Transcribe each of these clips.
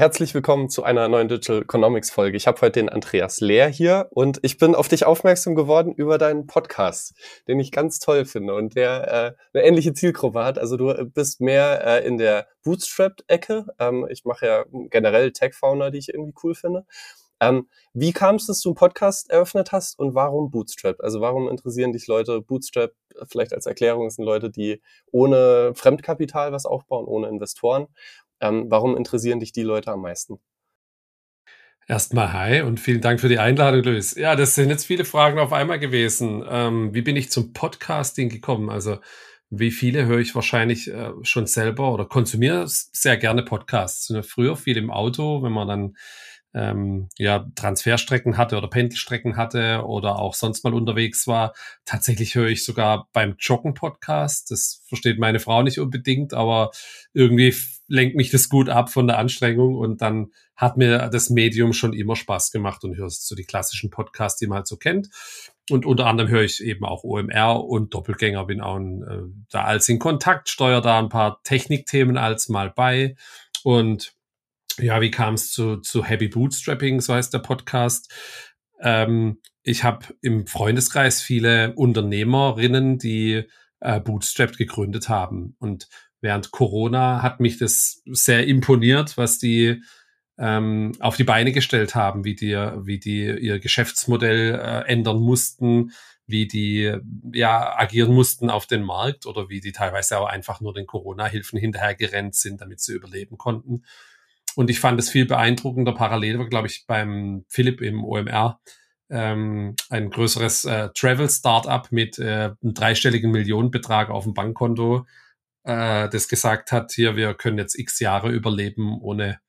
herzlich willkommen zu einer neuen Digital Economics Folge. Ich habe heute den Andreas Lehr hier und ich bin auf dich aufmerksam geworden über deinen Podcast, den ich ganz toll finde und der äh, eine ähnliche Zielgruppe hat. Also du bist mehr äh, in der Bootstrap-Ecke. Ähm, ich mache ja generell Tech-Founder, die ich irgendwie cool finde. Ähm, wie kam es, dass du einen Podcast eröffnet hast und warum Bootstrap? Also warum interessieren dich Leute Bootstrap? Vielleicht als Erklärung sind Leute, die ohne Fremdkapital was aufbauen, ohne Investoren. Ähm, warum interessieren dich die Leute am meisten? Erstmal hi und vielen Dank für die Einladung, Luis. Ja, das sind jetzt viele Fragen auf einmal gewesen. Ähm, wie bin ich zum Podcasting gekommen? Also wie viele höre ich wahrscheinlich äh, schon selber oder konsumiere sehr gerne Podcasts. Früher viel im Auto, wenn man dann ähm, ja, Transferstrecken hatte oder Pendelstrecken hatte oder auch sonst mal unterwegs war. Tatsächlich höre ich sogar beim Joggen-Podcast. Das versteht meine Frau nicht unbedingt, aber irgendwie lenkt mich das gut ab von der Anstrengung und dann hat mir das Medium schon immer Spaß gemacht und hörst so die klassischen Podcasts, die man halt so kennt. Und unter anderem höre ich eben auch OMR und Doppelgänger, bin auch ein, äh, da als in Kontakt, steuere da ein paar Technikthemen als mal bei und ja, wie kam es zu, zu Happy Bootstrapping, so heißt der Podcast. Ähm, ich habe im Freundeskreis viele Unternehmerinnen, die äh, Bootstrapped gegründet haben. Und während Corona hat mich das sehr imponiert, was die ähm, auf die Beine gestellt haben, wie die, wie die ihr Geschäftsmodell äh, ändern mussten, wie die ja agieren mussten auf den Markt oder wie die teilweise auch einfach nur den Corona-Hilfen hinterhergerennt sind, damit sie überleben konnten. Und ich fand es viel beeindruckender. Parallel war, glaube ich, beim Philipp im OMR ähm, ein größeres äh, Travel-Startup mit äh, einem dreistelligen Millionenbetrag auf dem Bankkonto, äh, das gesagt hat, hier, wir können jetzt x Jahre überleben ohne,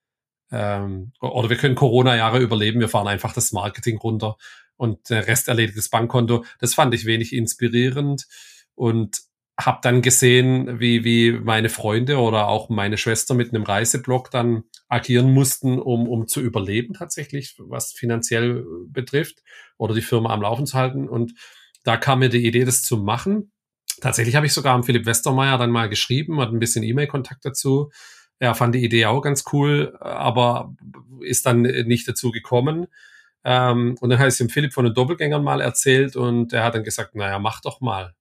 ähm, oder wir können Corona-Jahre überleben, wir fahren einfach das Marketing runter und der Rest erledigt das Bankkonto. Das fand ich wenig inspirierend. Und habe dann gesehen, wie, wie meine Freunde oder auch meine Schwester mit einem Reiseblog dann agieren mussten, um, um zu überleben tatsächlich, was finanziell betrifft oder die Firma am Laufen zu halten. Und da kam mir die Idee, das zu machen. Tatsächlich habe ich sogar am Philipp Westermeier dann mal geschrieben, hat ein bisschen E-Mail-Kontakt dazu. Er fand die Idee auch ganz cool, aber ist dann nicht dazu gekommen. Ähm, und dann habe ich es dem Philipp von den Doppelgängern mal erzählt und er hat dann gesagt, naja, mach doch mal.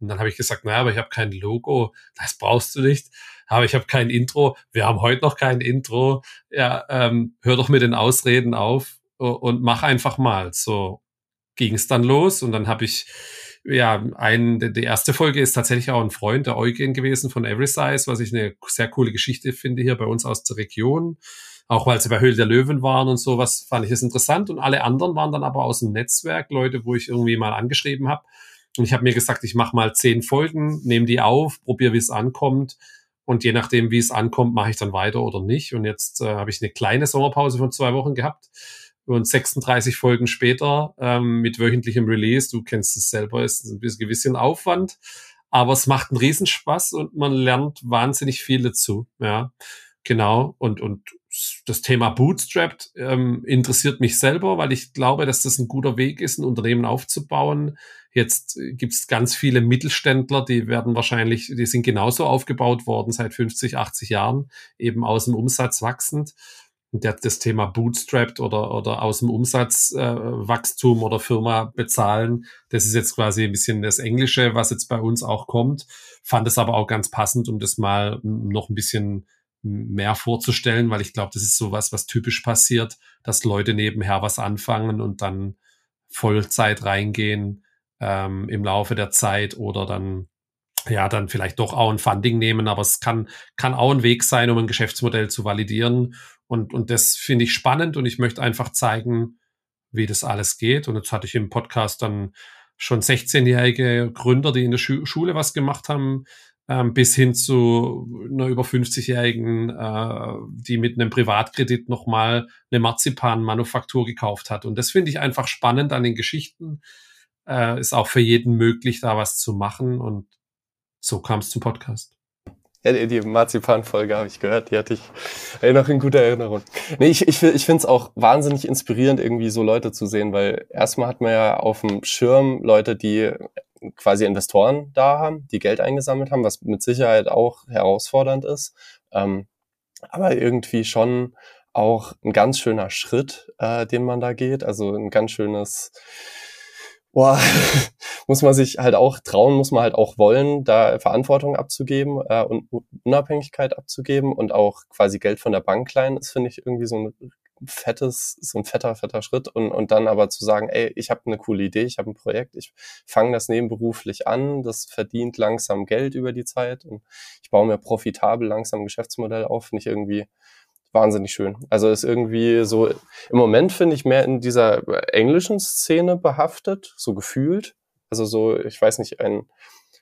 Und dann habe ich gesagt, naja, aber ich habe kein Logo, das brauchst du nicht. Aber ich habe kein Intro, wir haben heute noch kein Intro. Ja, ähm, hör doch mit den Ausreden auf und mach einfach mal. So ging es dann los und dann habe ich ja, ein, die erste Folge ist tatsächlich auch ein Freund, der Eugen gewesen von Every Size, was ich eine sehr coole Geschichte finde hier bei uns aus der Region. Auch weil sie bei Höhle der Löwen waren und sowas, fand ich es interessant. Und alle anderen waren dann aber aus dem Netzwerk, Leute, wo ich irgendwie mal angeschrieben habe und ich habe mir gesagt, ich mache mal zehn Folgen, nehme die auf, probiere, wie es ankommt. Und je nachdem, wie es ankommt, mache ich dann weiter oder nicht. Und jetzt äh, habe ich eine kleine Sommerpause von zwei Wochen gehabt. Und 36 Folgen später ähm, mit wöchentlichem Release, du kennst es selber, ist ein bisschen Aufwand. Aber es macht einen Riesenspaß und man lernt wahnsinnig viel dazu. Ja, genau. Und, und das Thema Bootstrapped ähm, interessiert mich selber, weil ich glaube, dass das ein guter Weg ist, ein Unternehmen aufzubauen, Jetzt gibt es ganz viele Mittelständler, die werden wahrscheinlich, die sind genauso aufgebaut worden seit 50, 80 Jahren, eben aus dem Umsatz wachsend. Der, das Thema Bootstrapped oder, oder aus dem Umsatzwachstum äh, oder Firma bezahlen, das ist jetzt quasi ein bisschen das Englische, was jetzt bei uns auch kommt. Fand es aber auch ganz passend, um das mal noch ein bisschen mehr vorzustellen, weil ich glaube, das ist sowas, was typisch passiert, dass Leute nebenher was anfangen und dann Vollzeit reingehen ähm, im Laufe der Zeit oder dann ja, dann vielleicht doch auch ein Funding nehmen, aber es kann, kann auch ein Weg sein, um ein Geschäftsmodell zu validieren. Und, und das finde ich spannend und ich möchte einfach zeigen, wie das alles geht. Und jetzt hatte ich im Podcast dann schon 16-jährige Gründer, die in der Schu Schule was gemacht haben, ähm, bis hin zu einer über 50-jährigen, äh, die mit einem Privatkredit nochmal eine Marzipan-Manufaktur gekauft hat. Und das finde ich einfach spannend an den Geschichten, äh, ist auch für jeden möglich, da was zu machen. Und so kam es zum Podcast. Ja, die, Marzipan-Folge habe ich gehört, die hatte ich ey, noch in guter Erinnerung. Nee, ich, ich, ich finde es auch wahnsinnig inspirierend, irgendwie so Leute zu sehen, weil erstmal hat man ja auf dem Schirm Leute, die quasi Investoren da haben, die Geld eingesammelt haben, was mit Sicherheit auch herausfordernd ist. Ähm, aber irgendwie schon auch ein ganz schöner Schritt, äh, den man da geht. Also ein ganz schönes, boah, muss man sich halt auch trauen, muss man halt auch wollen, da Verantwortung abzugeben äh, und Unabhängigkeit abzugeben und auch quasi Geld von der Bank leihen, ist, finde ich, irgendwie so ein fettes, so ein fetter, fetter Schritt. Und, und dann aber zu sagen, ey, ich habe eine coole Idee, ich habe ein Projekt, ich fange das nebenberuflich an, das verdient langsam Geld über die Zeit und ich baue mir profitabel langsam ein Geschäftsmodell auf, ich irgendwie wahnsinnig schön. Also ist irgendwie so, im Moment finde ich mehr in dieser englischen Szene behaftet, so gefühlt. Also so, ich weiß nicht, ein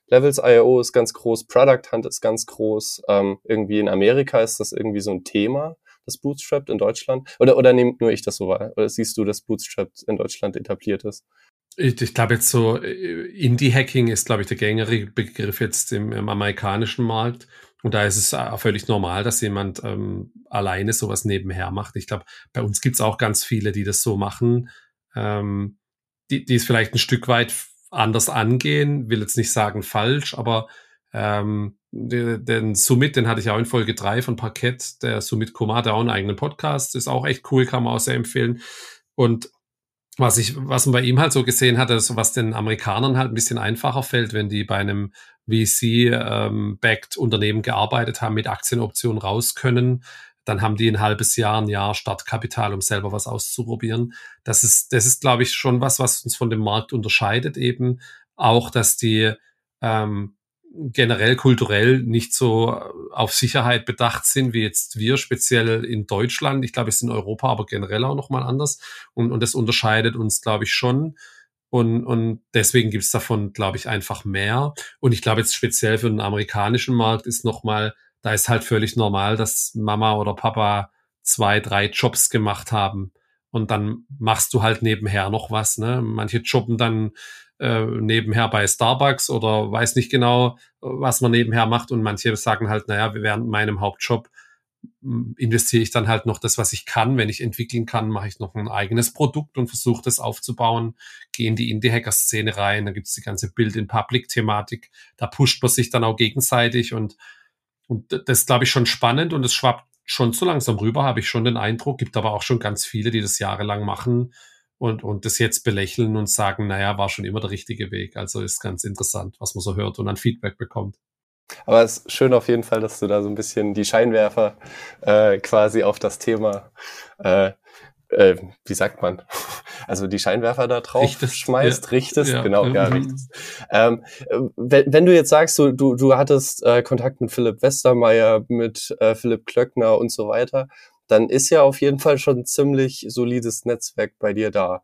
Levels.io ist ganz groß, Product Hunt ist ganz groß, ähm, irgendwie in Amerika ist das irgendwie so ein Thema das Bootstrap in Deutschland? Oder, oder nehmt nur ich das so wahr? Oder siehst du, dass Bootstrap in Deutschland etabliert ist? Ich, ich glaube jetzt so, äh, Indie-Hacking ist, glaube ich, der gängige Begriff jetzt im, im, amerikanischen Markt. Und da ist es auch völlig normal, dass jemand ähm, alleine sowas nebenher macht. Ich glaube, bei uns gibt es auch ganz viele, die das so machen, ähm, die, die es vielleicht ein Stück weit anders angehen, will jetzt nicht sagen falsch, aber ähm, den Summit, den hatte ich auch in Folge drei von Parkett, der Summit Komar, der auch einen eigenen Podcast, ist auch echt cool, kann man auch sehr empfehlen. Und was ich, was man bei ihm halt so gesehen hat, also was den Amerikanern halt ein bisschen einfacher fällt, wenn die bei einem VC-backed ähm, Unternehmen gearbeitet haben, mit Aktienoptionen raus können, dann haben die ein halbes Jahr, ein Jahr Startkapital, um selber was auszuprobieren. Das ist, das ist, glaube ich, schon was, was uns von dem Markt unterscheidet eben. Auch, dass die ähm, generell kulturell nicht so auf Sicherheit bedacht sind wie jetzt wir, speziell in Deutschland. Ich glaube, es ist in Europa aber generell auch nochmal anders. Und, und das unterscheidet uns, glaube ich, schon. Und, und deswegen gibt es davon, glaube ich, einfach mehr. Und ich glaube jetzt speziell für den amerikanischen Markt ist nochmal, da ist halt völlig normal, dass Mama oder Papa zwei, drei Jobs gemacht haben. Und dann machst du halt nebenher noch was. Ne? Manche jobben dann äh, nebenher bei Starbucks oder weiß nicht genau, was man nebenher macht. Und manche sagen halt, naja, während meinem Hauptjob investiere ich dann halt noch das, was ich kann. Wenn ich entwickeln kann, mache ich noch ein eigenes Produkt und versuche das aufzubauen, gehe in die Indie-Hacker-Szene rein, da gibt's die ganze Bild-in-Public-Thematik, da pusht man sich dann auch gegenseitig und, und das glaube ich, schon spannend und es schwappt schon so langsam rüber, habe ich schon den Eindruck, gibt aber auch schon ganz viele, die das jahrelang machen und, und das jetzt belächeln und sagen, naja, war schon immer der richtige Weg. Also ist ganz interessant, was man so hört und an Feedback bekommt. Aber es ist schön auf jeden Fall, dass du da so ein bisschen die Scheinwerfer äh, quasi auf das Thema, äh, äh, wie sagt man, also die Scheinwerfer da drauf richtest, schmeißt, ja. richtest, ja, genau, ja, ja richtest. Ähm, wenn, wenn, du jetzt sagst, du, du, du hattest äh, Kontakt mit Philipp Westermeier, mit äh, Philipp Klöckner und so weiter dann ist ja auf jeden Fall schon ein ziemlich solides Netzwerk bei dir da.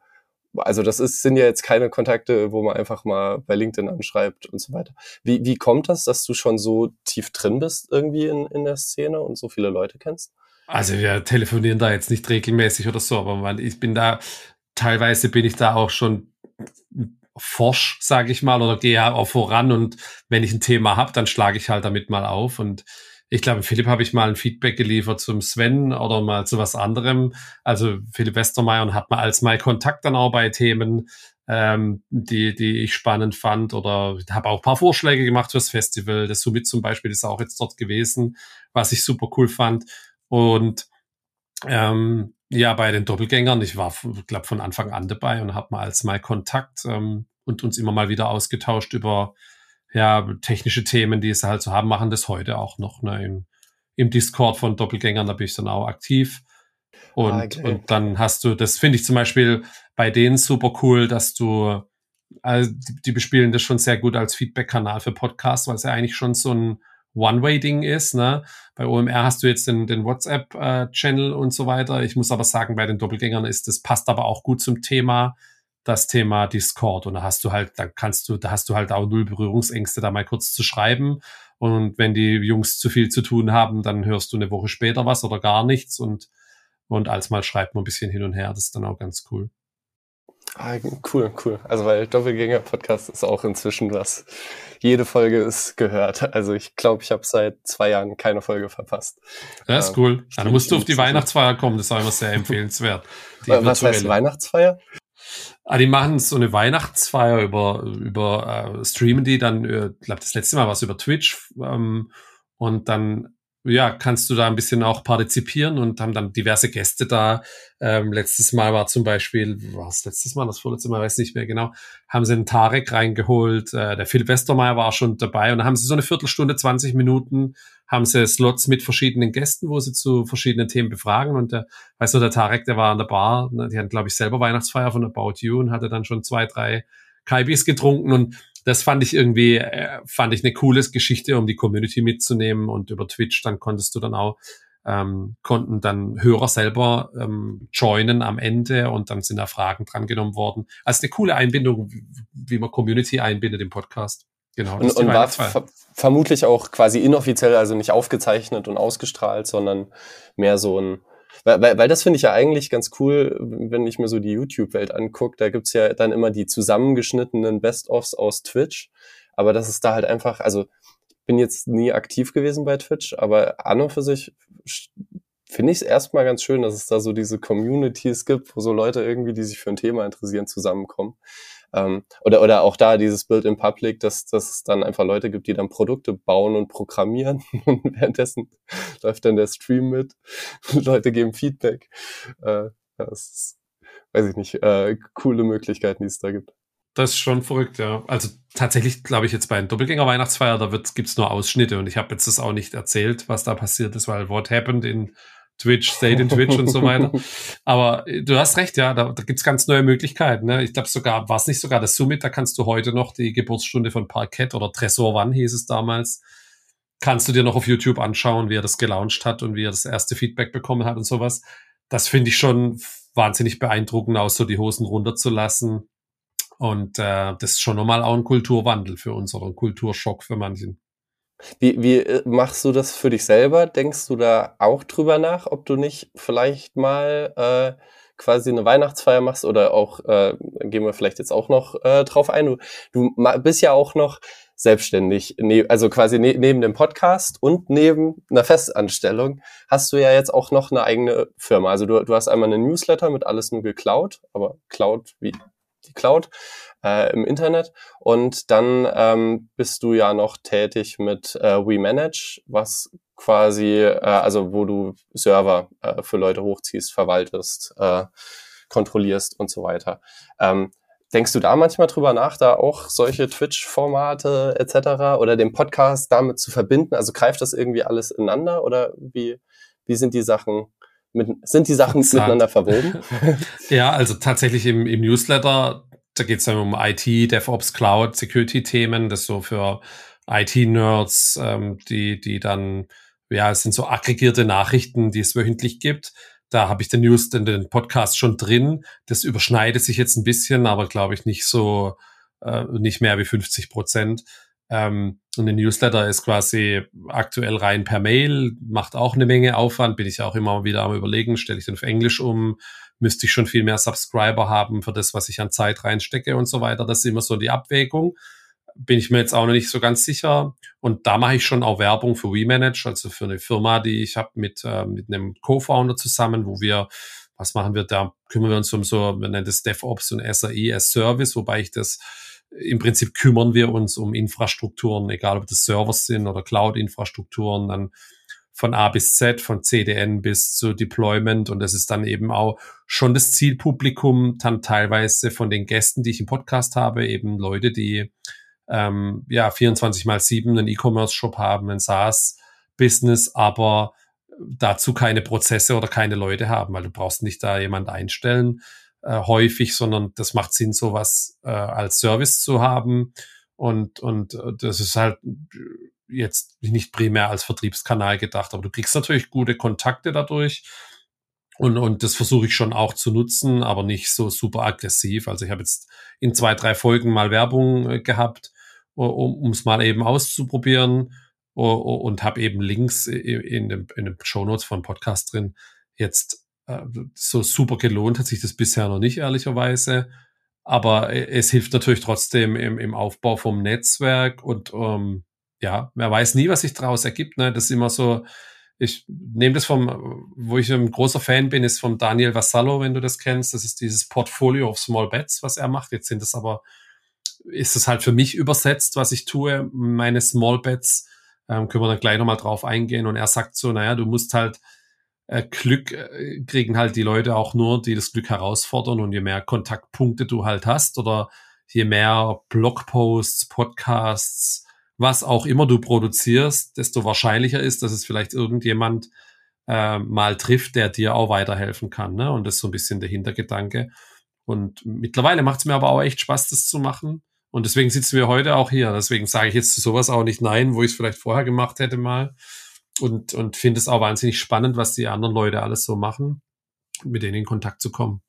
Also das ist, sind ja jetzt keine Kontakte, wo man einfach mal bei LinkedIn anschreibt und so weiter. Wie, wie kommt das, dass du schon so tief drin bist irgendwie in, in der Szene und so viele Leute kennst? Also wir telefonieren da jetzt nicht regelmäßig oder so, aber man, ich bin da, teilweise bin ich da auch schon forsch, sage ich mal, oder gehe auch voran und wenn ich ein Thema habe, dann schlage ich halt damit mal auf und ich glaube, Philipp habe ich mal ein Feedback geliefert zum Sven oder mal zu was anderem. Also Philipp Westermeier und hat mal als mal Kontakt dann auch bei Themen, ähm, die, die ich spannend fand oder habe auch paar Vorschläge gemacht fürs Festival. Das Summit zum Beispiel ist auch jetzt dort gewesen, was ich super cool fand. Und ähm, ja, bei den Doppelgängern, ich war, glaube von Anfang an dabei und habe mal als mal Kontakt ähm, und uns immer mal wieder ausgetauscht über ja, technische Themen, die es halt so haben, machen das heute auch noch ne, im, im Discord von Doppelgängern, da bin ich dann auch aktiv. Und, ah, okay. und dann hast du, das finde ich zum Beispiel bei denen super cool, dass du, also die, die bespielen das schon sehr gut als Feedback-Kanal für Podcasts, weil es ja eigentlich schon so ein One-Way-Ding ist. Ne? Bei OMR hast du jetzt den, den WhatsApp-Channel äh, und so weiter. Ich muss aber sagen, bei den Doppelgängern ist das passt aber auch gut zum Thema das Thema Discord. Und da hast du halt, da kannst du, da hast du halt auch null Berührungsängste, da mal kurz zu schreiben. Und wenn die Jungs zu viel zu tun haben, dann hörst du eine Woche später was oder gar nichts. Und, und als mal schreibt man ein bisschen hin und her. Das ist dann auch ganz cool. Ah, cool, cool. Also weil Doppelgänger-Podcast ist auch inzwischen was. Jede Folge ist gehört. Also ich glaube, ich habe seit zwei Jahren keine Folge verpasst. Das ist ähm, cool. Dann musst du auf die Weihnachtsfeier kommen. Das ist immer sehr empfehlenswert. was heißt Weihnachtsfeier? Ah, die machen so eine Weihnachtsfeier über, über äh, streamen die dann, äh, ich glaube, das letzte Mal war es über Twitch ähm, und dann ja, kannst du da ein bisschen auch partizipieren und haben dann diverse Gäste da. Ähm, letztes Mal war zum Beispiel, was letztes Mal, das vorletzte Mal, weiß nicht mehr genau, haben sie einen Tarek reingeholt, äh, der Philipp Westermeier war schon dabei und dann haben sie so eine Viertelstunde, 20 Minuten, haben sie Slots mit verschiedenen Gästen, wo sie zu verschiedenen Themen befragen und der, weißt du, der Tarek, der war an der Bar, ne, die hatten, glaube ich, selber Weihnachtsfeier von About You und hatte dann schon zwei, drei Kaibis getrunken und das fand ich irgendwie, äh, fand ich eine coole Geschichte, um die Community mitzunehmen und über Twitch dann konntest du dann auch ähm, konnten dann Hörer selber ähm, joinen am Ende und dann sind da Fragen drangenommen worden. Also eine coole Einbindung, wie man Community einbindet im Podcast. Genau. Und, und war ver vermutlich auch quasi inoffiziell, also nicht aufgezeichnet und ausgestrahlt, sondern mehr so ein weil, weil, weil das finde ich ja eigentlich ganz cool, wenn ich mir so die YouTube-Welt angucke. Da gibt's ja dann immer die zusammengeschnittenen Best-ofs aus Twitch. Aber das ist da halt einfach, also ich bin jetzt nie aktiv gewesen bei Twitch, aber an und für sich finde ich es erstmal ganz schön, dass es da so diese Communities gibt, wo so Leute irgendwie, die sich für ein Thema interessieren, zusammenkommen. Ähm, oder, oder auch da dieses Build in Public, dass, dass es dann einfach Leute gibt, die dann Produkte bauen und programmieren und währenddessen läuft dann der Stream mit Leute geben Feedback. Äh, das ist, weiß ich nicht, äh, coole Möglichkeiten, die es da gibt. Das ist schon verrückt, ja. Also tatsächlich glaube ich jetzt bei einem Doppelgänger Weihnachtsfeier, da gibt es nur Ausschnitte und ich habe jetzt das auch nicht erzählt, was da passiert ist, weil What Happened in Twitch, Stayed in Twitch und so weiter. Aber äh, du hast recht, ja, da, da gibt's ganz neue Möglichkeiten. Ne? Ich glaube sogar, war es nicht sogar das Summit, da kannst du heute noch die Geburtsstunde von Parkett oder Tresor One hieß es damals, kannst du dir noch auf YouTube anschauen, wie er das gelauncht hat und wie er das erste Feedback bekommen hat und sowas. Das finde ich schon wahnsinnig beeindruckend, auch so die Hosen runterzulassen. Und äh, das ist schon nochmal auch ein Kulturwandel für uns oder ein Kulturschock für manchen. Wie, wie äh, machst du das für dich selber? Denkst du da auch drüber nach, ob du nicht vielleicht mal äh, quasi eine Weihnachtsfeier machst oder auch, äh, gehen wir vielleicht jetzt auch noch äh, drauf ein, du, du bist ja auch noch selbstständig, ne, also quasi ne, neben dem Podcast und neben einer Festanstellung hast du ja jetzt auch noch eine eigene Firma. Also du, du hast einmal eine Newsletter mit alles nur geklaut, aber Cloud wie die Cloud äh, im Internet. Und dann ähm, bist du ja noch tätig mit äh, WeManage, was quasi, äh, also wo du Server äh, für Leute hochziehst, verwaltest, äh, kontrollierst und so weiter. Ähm, denkst du da manchmal drüber nach, da auch solche Twitch-Formate etc. oder den Podcast damit zu verbinden? Also greift das irgendwie alles ineinander oder wie, wie sind die Sachen mit, sind die Sachen miteinander verwoben? ja, also tatsächlich im, im Newsletter da geht es dann um IT, DevOps, Cloud, Security-Themen, das so für IT-Nerds, ähm, die, die dann, ja, es sind so aggregierte Nachrichten, die es wöchentlich gibt. Da habe ich den News, den, den Podcast schon drin. Das überschneidet sich jetzt ein bisschen, aber glaube ich nicht so, äh, nicht mehr wie 50 Prozent. Ähm, und der Newsletter ist quasi aktuell rein per Mail, macht auch eine Menge Aufwand, bin ich auch immer wieder am überlegen, stelle ich den auf Englisch um, müsste ich schon viel mehr Subscriber haben für das, was ich an Zeit reinstecke und so weiter. Das ist immer so die Abwägung. Bin ich mir jetzt auch noch nicht so ganz sicher. Und da mache ich schon auch Werbung für WeManage, also für eine Firma, die ich habe mit, äh, mit einem Co-Founder zusammen, wo wir, was machen wir da? Kümmern wir uns um so, wir nennen das DevOps und SAE as Service, wobei ich das im Prinzip kümmern wir uns um Infrastrukturen, egal ob das Servers sind oder Cloud-Infrastrukturen, dann von A bis Z, von CDN bis zu Deployment. Und das ist dann eben auch schon das Zielpublikum, dann teilweise von den Gästen, die ich im Podcast habe, eben Leute, die ähm, ja 24 mal 7 einen E-Commerce-Shop haben, ein SaaS-Business, aber dazu keine Prozesse oder keine Leute haben, weil du brauchst nicht da jemand einstellen äh, häufig, sondern das macht Sinn, sowas äh, als Service zu haben. Und, und äh, das ist halt jetzt nicht primär als Vertriebskanal gedacht, aber du kriegst natürlich gute Kontakte dadurch. Und, und das versuche ich schon auch zu nutzen, aber nicht so super aggressiv. Also ich habe jetzt in zwei, drei Folgen mal Werbung äh, gehabt, um es mal eben auszuprobieren und habe eben Links in dem, in dem Show Notes von Podcast drin. Jetzt äh, so super gelohnt hat sich das bisher noch nicht, ehrlicherweise. Aber äh, es hilft natürlich trotzdem im, im Aufbau vom Netzwerk und ähm, ja, wer weiß nie, was sich daraus ergibt. Ne? Das ist immer so, ich nehme das vom, wo ich ein großer Fan bin, ist vom Daniel Vassallo, wenn du das kennst. Das ist dieses Portfolio of Small Bets, was er macht. Jetzt sind es aber, ist es halt für mich übersetzt, was ich tue. Meine Small Bets ähm, können wir dann gleich nochmal drauf eingehen. Und er sagt so, naja, du musst halt äh, Glück äh, kriegen halt die Leute auch nur, die das Glück herausfordern. Und je mehr Kontaktpunkte du halt hast oder je mehr Blogposts, Podcasts, was auch immer du produzierst, desto wahrscheinlicher ist, dass es vielleicht irgendjemand äh, mal trifft, der dir auch weiterhelfen kann. Ne? Und das ist so ein bisschen der Hintergedanke. Und mittlerweile macht es mir aber auch echt Spaß, das zu machen. Und deswegen sitzen wir heute auch hier. Deswegen sage ich jetzt zu sowas auch nicht nein, wo ich es vielleicht vorher gemacht hätte mal. Und, und finde es auch wahnsinnig spannend, was die anderen Leute alles so machen, mit denen in Kontakt zu kommen.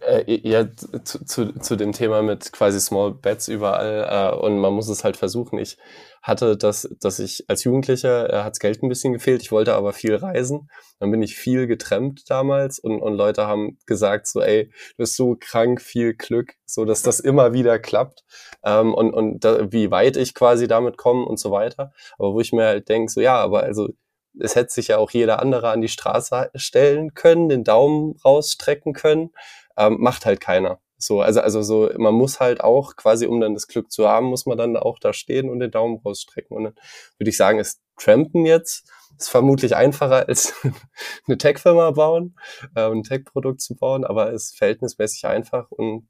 Äh, ja, zu, zu, zu dem Thema mit quasi Small Bets überall äh, und man muss es halt versuchen. Ich hatte das, dass ich als Jugendlicher äh, hat's Geld ein bisschen gefehlt, ich wollte aber viel reisen. Dann bin ich viel getrennt damals und, und Leute haben gesagt so, ey, du bist so krank, viel Glück, so dass das immer wieder klappt ähm, und, und da, wie weit ich quasi damit komme und so weiter. Aber wo ich mir halt denke, so ja, aber also es hätte sich ja auch jeder andere an die Straße stellen können, den Daumen rausstrecken können, ähm, macht halt keiner. So, also, also so, man muss halt auch quasi, um dann das Glück zu haben, muss man dann auch da stehen und den Daumen rausstrecken. Und dann würde ich sagen, ist Trampen jetzt ist vermutlich einfacher als eine Tech-Firma bauen, äh, ein Tech-Produkt zu bauen, aber ist verhältnismäßig einfach und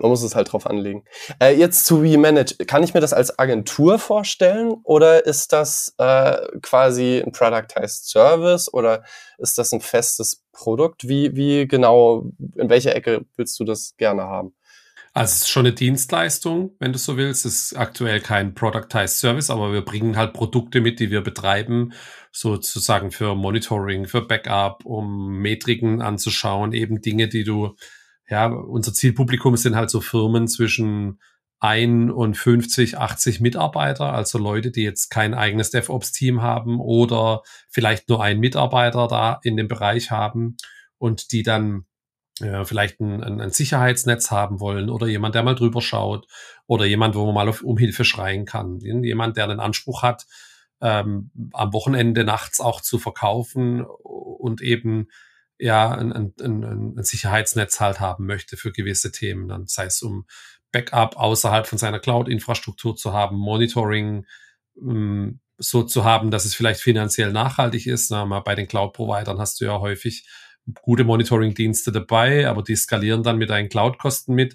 man muss es halt drauf anlegen. Äh, jetzt zu WeManage. Kann ich mir das als Agentur vorstellen oder ist das äh, quasi ein Productized Service oder ist das ein festes Produkt? Wie, wie genau, in welcher Ecke willst du das gerne haben? Also es ist schon eine Dienstleistung, wenn du so willst. Es ist aktuell kein Productized Service, aber wir bringen halt Produkte mit, die wir betreiben, sozusagen für Monitoring, für Backup, um Metriken anzuschauen, eben Dinge, die du ja, unser Zielpublikum sind halt so Firmen zwischen ein und 50, 80 Mitarbeiter, also Leute, die jetzt kein eigenes DevOps-Team haben oder vielleicht nur einen Mitarbeiter da in dem Bereich haben und die dann äh, vielleicht ein, ein, ein Sicherheitsnetz haben wollen oder jemand, der mal drüber schaut oder jemand, wo man mal auf, um Hilfe schreien kann. Jemand, der den Anspruch hat, ähm, am Wochenende nachts auch zu verkaufen und eben ja ein, ein, ein, ein Sicherheitsnetz halt haben möchte für gewisse Themen, dann sei es um Backup außerhalb von seiner Cloud-Infrastruktur zu haben, Monitoring ähm, so zu haben, dass es vielleicht finanziell nachhaltig ist. Na, mal bei den Cloud-Providern hast du ja häufig gute Monitoring-Dienste dabei, aber die skalieren dann mit deinen Cloud-Kosten mit.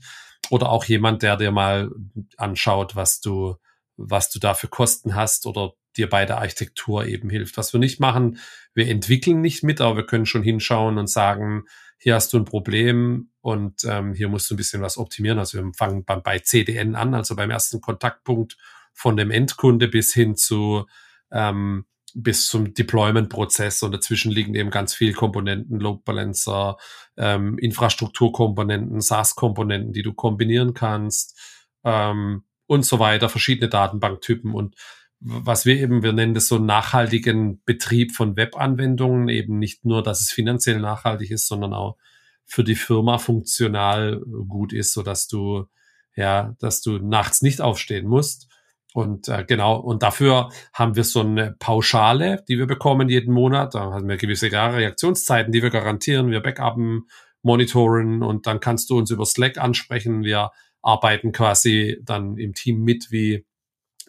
Oder auch jemand, der dir mal anschaut, was du, was du da für Kosten hast oder dir bei der Architektur eben hilft. Was wir nicht machen, wir entwickeln nicht mit, aber wir können schon hinschauen und sagen, hier hast du ein Problem und ähm, hier musst du ein bisschen was optimieren. Also wir fangen beim, bei CDN an, also beim ersten Kontaktpunkt von dem Endkunde bis hin zu ähm, bis zum Deployment-Prozess und dazwischen liegen eben ganz viele Komponenten, Load Balancer, ähm, Infrastrukturkomponenten, SaaS-Komponenten, die du kombinieren kannst ähm, und so weiter, verschiedene Datenbanktypen und was wir eben, wir nennen das so nachhaltigen Betrieb von Webanwendungen, eben nicht nur, dass es finanziell nachhaltig ist, sondern auch für die Firma funktional gut ist, so dass du, ja, dass du nachts nicht aufstehen musst. Und äh, genau, und dafür haben wir so eine Pauschale, die wir bekommen jeden Monat. Da haben wir gewisse Reaktionszeiten, die wir garantieren. Wir backuppen, monitoren und dann kannst du uns über Slack ansprechen. Wir arbeiten quasi dann im Team mit, wie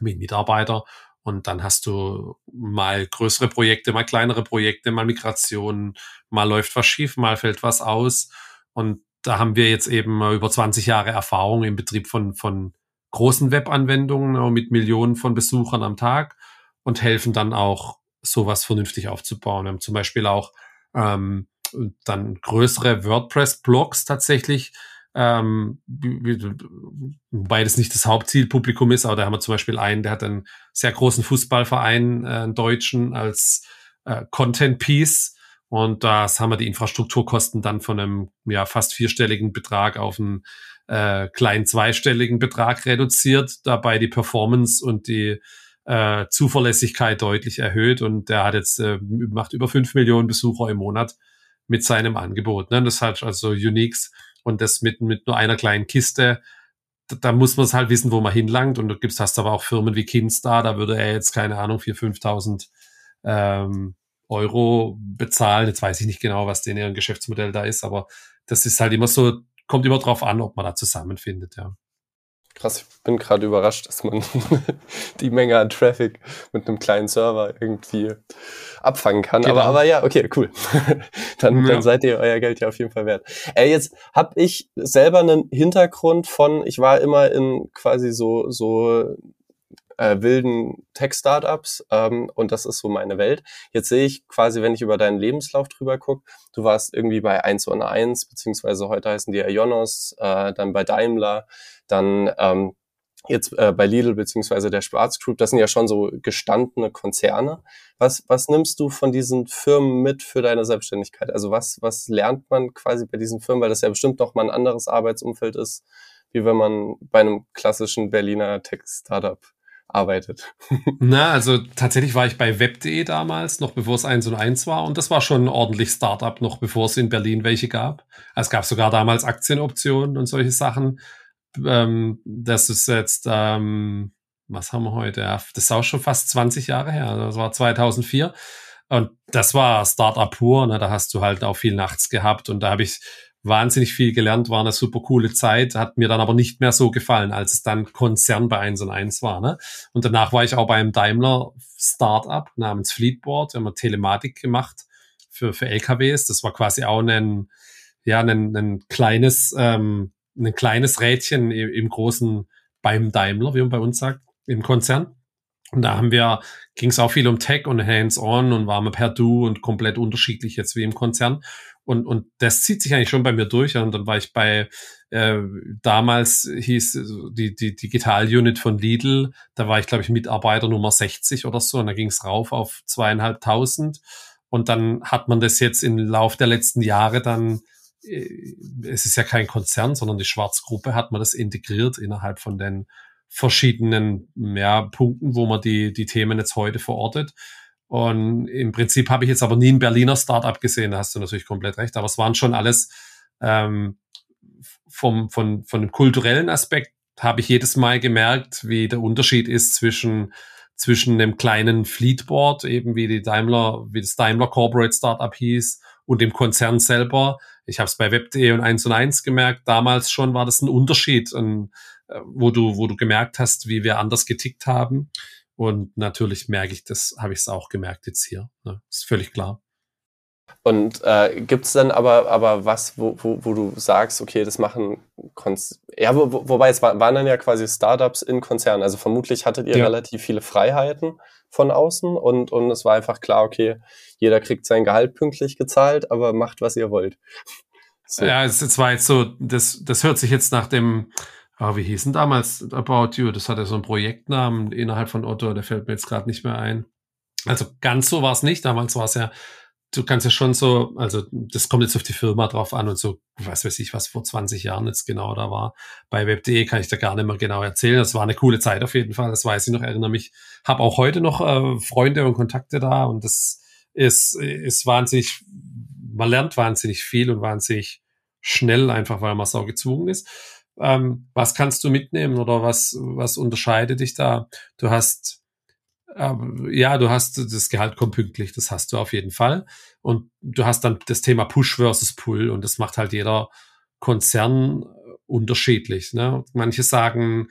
mit Mitarbeiter. Und dann hast du mal größere Projekte, mal kleinere Projekte, mal Migrationen, mal läuft was schief, mal fällt was aus. Und da haben wir jetzt eben über 20 Jahre Erfahrung im Betrieb von, von großen Webanwendungen mit Millionen von Besuchern am Tag und helfen dann auch, sowas vernünftig aufzubauen. Wir haben zum Beispiel auch ähm, dann größere WordPress-Blogs tatsächlich ähm, wobei das nicht das Hauptzielpublikum ist, aber da haben wir zum Beispiel einen, der hat einen sehr großen Fußballverein, äh, einen Deutschen, als äh, Content Piece. Und das haben wir die Infrastrukturkosten dann von einem ja, fast vierstelligen Betrag auf einen äh, kleinen zweistelligen Betrag reduziert, dabei die Performance und die äh, Zuverlässigkeit deutlich erhöht. Und der hat jetzt äh, macht über fünf Millionen Besucher im Monat mit seinem Angebot. Ne? Das hat also Uniques und das mit, mit nur einer kleinen Kiste. Da, da muss man es halt wissen, wo man hinlangt. Und du gibst, hast aber auch Firmen wie Kinstar, da würde er jetzt, keine Ahnung, 4.000, 5.000 ähm, Euro bezahlen. Jetzt weiß ich nicht genau, was denn ihr Geschäftsmodell da ist, aber das ist halt immer so, kommt immer drauf an, ob man da zusammenfindet, ja. Krass, ich bin gerade überrascht, dass man die Menge an Traffic mit einem kleinen Server irgendwie abfangen kann. Genau. Aber, aber ja, okay, cool. dann, ja. dann seid ihr euer Geld ja auf jeden Fall wert. Äh, jetzt habe ich selber einen Hintergrund von, ich war immer in quasi so, so äh, wilden Tech-Startups ähm, und das ist so meine Welt. Jetzt sehe ich quasi, wenn ich über deinen Lebenslauf drüber gucke, du warst irgendwie bei 1 und 1, beziehungsweise heute heißen die Ionos, äh, dann bei Daimler, dann ähm, jetzt äh, bei Lidl beziehungsweise der Schwarz Group, das sind ja schon so gestandene Konzerne. Was, was nimmst du von diesen Firmen mit für deine Selbstständigkeit? Also was, was lernt man quasi bei diesen Firmen, weil das ja bestimmt noch mal ein anderes Arbeitsumfeld ist, wie wenn man bei einem klassischen Berliner Tech-Startup arbeitet. Na, also tatsächlich war ich bei web.de damals, noch bevor es 1 und 1 war. Und das war schon ordentlich Startup, noch bevor es in Berlin welche gab. Es gab sogar damals Aktienoptionen und solche Sachen. Ähm, das ist jetzt, ähm, was haben wir heute? Das ist auch schon fast 20 Jahre her. Das war 2004. Und das war Startup pur. Ne? Da hast du halt auch viel nachts gehabt. Und da habe ich wahnsinnig viel gelernt, war eine super coole Zeit, hat mir dann aber nicht mehr so gefallen, als es dann Konzern bei 1 und 1 war. Ne? Und danach war ich auch beim Daimler Startup namens Fleetboard, wir haben Telematik gemacht für, für LKWs. Das war quasi auch ein, ja, ein, ein kleines, ähm, ein kleines Rädchen im, im großen beim Daimler, wie man bei uns sagt, im Konzern. Und da haben wir, ging es auch viel um Tech und Hands-on und waren wir per Du und komplett unterschiedlich jetzt wie im Konzern. Und, und das zieht sich eigentlich schon bei mir durch. Und dann war ich bei, äh, damals hieß die, die Digital-Unit von Lidl, da war ich, glaube ich, Mitarbeiter Nummer 60 oder so. Und da ging es rauf auf zweieinhalbtausend. Und dann hat man das jetzt im Lauf der letzten Jahre dann, äh, es ist ja kein Konzern, sondern die Schwarzgruppe, hat man das integriert innerhalb von den verschiedenen ja, Punkten, wo man die, die Themen jetzt heute verortet. Und im Prinzip habe ich jetzt aber nie ein Berliner Startup gesehen, da hast du natürlich komplett recht. Aber es waren schon alles ähm, vom, von, von dem kulturellen Aspekt habe ich jedes Mal gemerkt, wie der Unterschied ist zwischen zwischen einem kleinen Fleetboard, eben wie die Daimler, wie das Daimler Corporate Startup hieß, und dem Konzern selber. Ich habe es bei Web.de und 1 und 1 gemerkt. Damals schon war das ein Unterschied, ein, äh, wo du, wo du gemerkt hast, wie wir anders getickt haben. Und natürlich merke ich das, habe ich es auch gemerkt jetzt hier. Ne? Ist völlig klar. Und äh, gibt es dann aber, aber was, wo, wo, wo du sagst, okay, das machen Konz ja, wo, wo, wobei es war, waren dann ja quasi Startups in Konzernen. Also vermutlich hattet ihr ja. relativ viele Freiheiten von außen und, und es war einfach klar, okay, jeder kriegt sein Gehalt pünktlich gezahlt, aber macht, was ihr wollt. So. Ja, es, es war jetzt so, das, das hört sich jetzt nach dem Ah, wie hieß denn damals About You? Das hatte so einen Projektnamen innerhalb von Otto, der fällt mir jetzt gerade nicht mehr ein. Also ganz so war es nicht. Damals war es ja, du kannst ja schon so, also das kommt jetzt auf die Firma drauf an und so, was weiß ich, was vor 20 Jahren jetzt genau da war. Bei Web.de kann ich da gar nicht mehr genau erzählen. Das war eine coole Zeit auf jeden Fall, das weiß ich noch, erinnere mich. Habe auch heute noch äh, Freunde und Kontakte da und das ist, ist wahnsinnig, man lernt wahnsinnig viel und wahnsinnig schnell, einfach weil man so gezwungen ist. Ähm, was kannst du mitnehmen oder was, was unterscheidet dich da? Du hast, ähm, ja, du hast das Gehalt kommt pünktlich, das hast du auf jeden Fall. Und du hast dann das Thema Push versus Pull und das macht halt jeder Konzern unterschiedlich. Ne? Manche sagen,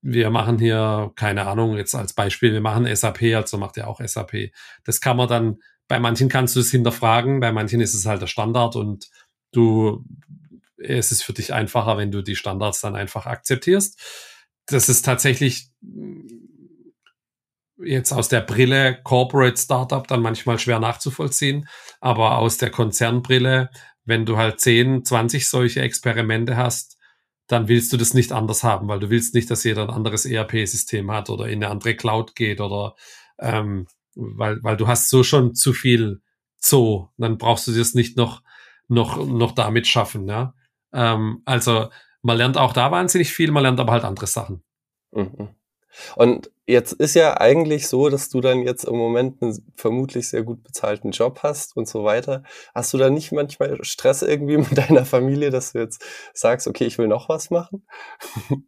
wir machen hier, keine Ahnung, jetzt als Beispiel, wir machen SAP, also macht ja auch SAP. Das kann man dann, bei manchen kannst du es hinterfragen, bei manchen ist es halt der Standard und du es ist für dich einfacher, wenn du die Standards dann einfach akzeptierst. Das ist tatsächlich mm, jetzt aus der Brille Corporate Startup dann manchmal schwer nachzuvollziehen, aber aus der Konzernbrille, wenn du halt 10, 20 solche Experimente hast, dann willst du das nicht anders haben, weil du willst nicht, dass jeder ein anderes ERP-System hat oder in eine andere Cloud geht oder ähm, weil, weil du hast so schon zu viel Zoo, dann brauchst du das nicht noch noch noch damit schaffen, ja. Ähm, also man lernt auch da wahnsinnig viel, man lernt aber halt andere Sachen. Mhm. Und jetzt ist ja eigentlich so, dass du dann jetzt im Moment einen vermutlich sehr gut bezahlten Job hast und so weiter. Hast du da nicht manchmal Stress irgendwie mit deiner Familie, dass du jetzt sagst, okay, ich will noch was machen?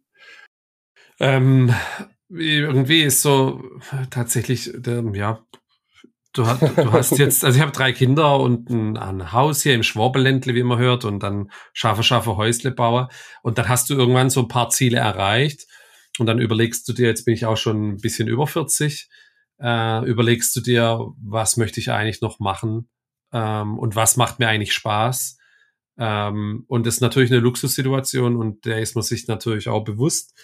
ähm, irgendwie ist so tatsächlich, der, ja, du, du hast jetzt, also ich habe drei Kinder und ein, ein, Haus hier im Schwabeländle, wie man hört, und dann scharfe, scharfe Häusle bauen. Und dann hast du irgendwann so ein paar Ziele erreicht. Und dann überlegst du dir, jetzt bin ich auch schon ein bisschen über 40, äh, überlegst du dir, was möchte ich eigentlich noch machen ähm, und was macht mir eigentlich Spaß. Ähm, und das ist natürlich eine Luxussituation und der ist man sich natürlich auch bewusst.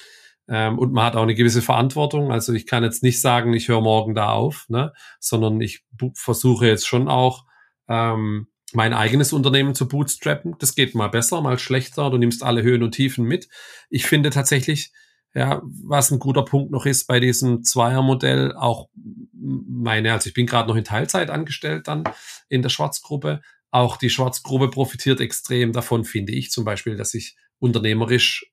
Ähm, und man hat auch eine gewisse Verantwortung. Also ich kann jetzt nicht sagen, ich höre morgen da auf, ne? sondern ich versuche jetzt schon auch ähm, mein eigenes Unternehmen zu bootstrappen. Das geht mal besser, mal schlechter. Du nimmst alle Höhen und Tiefen mit. Ich finde tatsächlich, ja, was ein guter Punkt noch ist bei diesem Zweiermodell, auch meine, also ich bin gerade noch in Teilzeit angestellt dann in der Schwarzgruppe. Auch die Schwarzgruppe profitiert extrem davon, finde ich zum Beispiel, dass ich unternehmerisch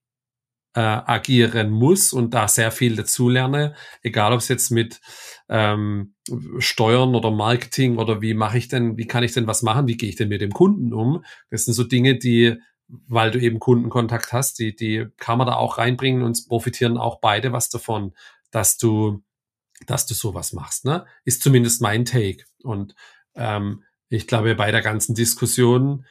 äh, agieren muss und da sehr viel dazulerne, egal ob es jetzt mit ähm, Steuern oder Marketing oder wie mache ich denn, wie kann ich denn was machen, wie gehe ich denn mit dem Kunden um? Das sind so Dinge, die, weil du eben Kundenkontakt hast, die, die kann man da auch reinbringen und profitieren auch beide was davon, dass du, dass du sowas machst. Ne? Ist zumindest mein Take. Und ähm, ich glaube, bei der ganzen Diskussion,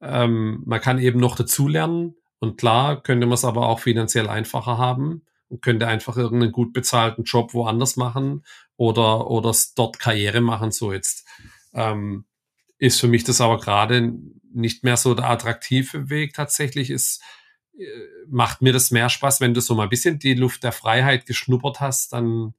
ähm, man kann eben noch dazulernen und klar könnte man es aber auch finanziell einfacher haben und könnte einfach irgendeinen gut bezahlten Job woanders machen oder, oder dort Karriere machen. So jetzt ähm, ist für mich das aber gerade nicht mehr so der attraktive Weg tatsächlich ist, äh, macht mir das mehr Spaß, wenn du so mal ein bisschen die Luft der Freiheit geschnuppert hast, dann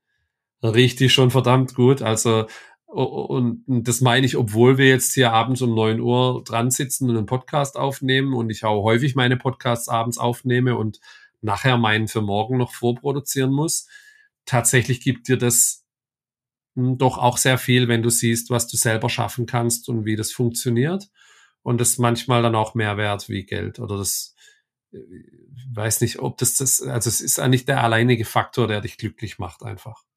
riecht die schon verdammt gut. Also und das meine ich, obwohl wir jetzt hier abends um neun Uhr dran sitzen und einen Podcast aufnehmen und ich auch häufig meine Podcasts abends aufnehme und nachher meinen für morgen noch vorproduzieren muss. Tatsächlich gibt dir das hm, doch auch sehr viel, wenn du siehst, was du selber schaffen kannst und wie das funktioniert. Und das manchmal dann auch mehr wert wie Geld. Oder das, ich äh, weiß nicht, ob das das, also es ist eigentlich der alleinige Faktor, der dich glücklich macht einfach.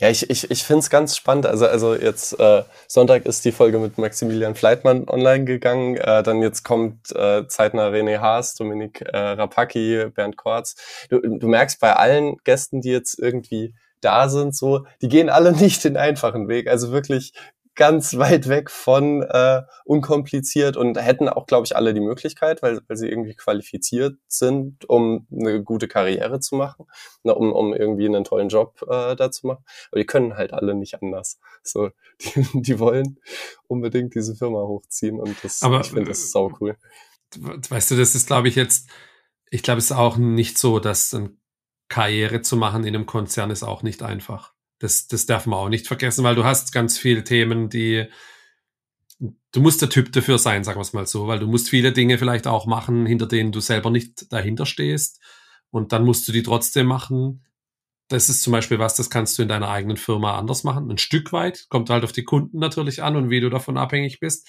Ja, ich, ich, ich finde es ganz spannend. Also, also jetzt äh, Sonntag ist die Folge mit Maximilian Fleitmann online gegangen. Äh, dann jetzt kommt äh, zeitnah René Haas, Dominik äh, Rapacki, Bernd Kortz. Du, du merkst bei allen Gästen, die jetzt irgendwie da sind, so, die gehen alle nicht den einfachen Weg. Also wirklich ganz weit weg von äh, unkompliziert und hätten auch, glaube ich, alle die Möglichkeit, weil, weil sie irgendwie qualifiziert sind, um eine gute Karriere zu machen, ne, um, um irgendwie einen tollen Job äh, da zu machen. Aber die können halt alle nicht anders. So, die, die wollen unbedingt diese Firma hochziehen und das, Aber, ich finde das sau cool. Weißt du, das ist, glaube ich, jetzt, ich glaube, es ist auch nicht so, dass Karriere zu machen in einem Konzern ist auch nicht einfach. Das, das darf man auch nicht vergessen, weil du hast ganz viele Themen, die du musst der Typ dafür sein, sagen wir es mal so, weil du musst viele Dinge vielleicht auch machen, hinter denen du selber nicht dahinter stehst. Und dann musst du die trotzdem machen. Das ist zum Beispiel was, das kannst du in deiner eigenen Firma anders machen. Ein Stück weit. Kommt halt auf die Kunden natürlich an und wie du davon abhängig bist.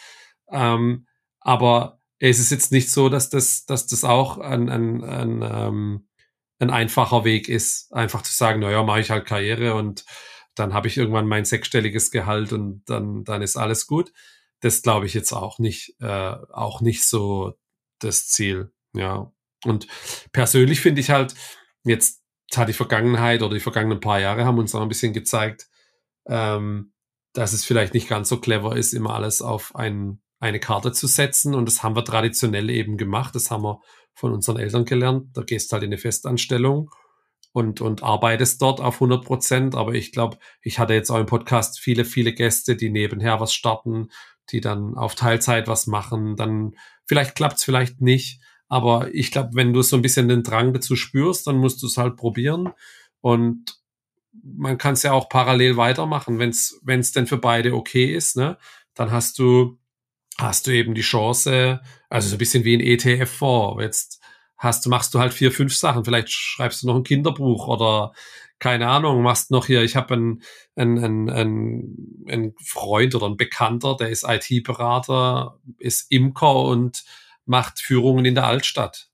Ähm, aber es ist jetzt nicht so, dass das, dass das auch ein, ein, ein, ähm, ein einfacher Weg ist, einfach zu sagen, naja, mache ich halt Karriere und dann habe ich irgendwann mein sechsstelliges Gehalt und dann, dann ist alles gut. Das glaube ich jetzt auch nicht, äh, auch nicht so das Ziel. Ja. Und persönlich finde ich halt, jetzt hat die Vergangenheit oder die vergangenen paar Jahre haben uns auch ein bisschen gezeigt, ähm, dass es vielleicht nicht ganz so clever ist, immer alles auf ein, eine Karte zu setzen. Und das haben wir traditionell eben gemacht. Das haben wir von unseren Eltern gelernt. Da gehst halt in eine Festanstellung und, und arbeitest dort auf 100 Prozent. Aber ich glaube, ich hatte jetzt auch im Podcast viele, viele Gäste, die nebenher was starten, die dann auf Teilzeit was machen. Dann vielleicht klappt's vielleicht nicht. Aber ich glaube, wenn du so ein bisschen den Drang dazu spürst, dann musst du es halt probieren. Und man kann es ja auch parallel weitermachen, wenn es denn für beide okay ist. Ne? Dann hast du hast du eben die Chance, also so ein bisschen wie ein ETF vor. Jetzt hast du, machst du halt vier, fünf Sachen. Vielleicht schreibst du noch ein Kinderbuch oder keine Ahnung, machst noch hier, ich habe einen, einen, einen, einen, einen Freund oder einen Bekannter, der ist IT-Berater, ist Imker und macht Führungen in der Altstadt.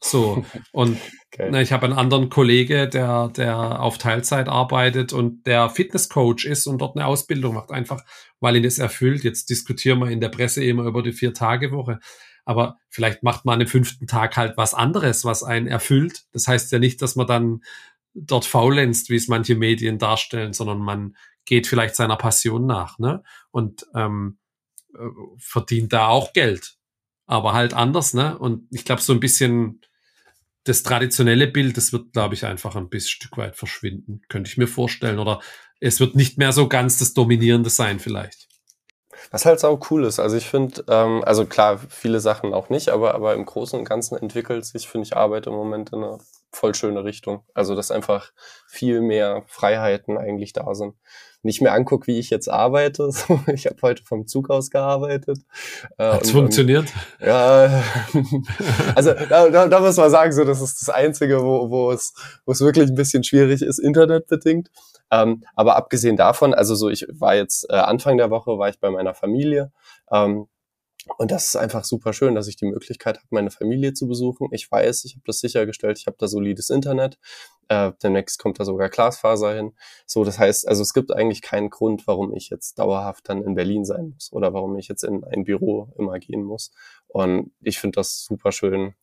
So. Und okay. na, ich habe einen anderen Kollege, der, der auf Teilzeit arbeitet und der Fitnesscoach ist und dort eine Ausbildung macht, einfach weil ihn das erfüllt. Jetzt diskutieren wir in der Presse immer über die Vier-Tage-Woche. Aber vielleicht macht man am fünften Tag halt was anderes, was einen erfüllt. Das heißt ja nicht, dass man dann dort faulenzt, wie es manche Medien darstellen, sondern man geht vielleicht seiner Passion nach, ne? Und ähm, äh, verdient da auch Geld. Aber halt anders, ne? Und ich glaube, so ein bisschen das traditionelle Bild, das wird, glaube ich, einfach ein bisschen Stück weit verschwinden, könnte ich mir vorstellen. Oder es wird nicht mehr so ganz das Dominierende sein, vielleicht. Was halt auch cool ist. Also ich finde, ähm, also klar, viele Sachen auch nicht, aber, aber im Großen und Ganzen entwickelt sich, finde ich, Arbeit im Moment in eine voll schöne Richtung. Also dass einfach viel mehr Freiheiten eigentlich da sind. Wenn ich mir angucke, wie ich jetzt arbeite, so, ich habe heute vom Zug aus gearbeitet. Äh, Hat's funktioniert? Und, ja, also da, da, da muss man sagen, so das ist das Einzige, wo, wo, es, wo es wirklich ein bisschen schwierig ist, internetbedingt. Ähm, aber abgesehen davon, also so, ich war jetzt äh, Anfang der Woche, war ich bei meiner Familie. Ähm, und das ist einfach super schön, dass ich die Möglichkeit habe, meine Familie zu besuchen. Ich weiß, ich habe das sichergestellt, ich habe da solides Internet. Äh, demnächst kommt da sogar Glasfaser hin. So, das heißt, also es gibt eigentlich keinen Grund, warum ich jetzt dauerhaft dann in Berlin sein muss oder warum ich jetzt in ein Büro immer gehen muss. Und ich finde das super schön,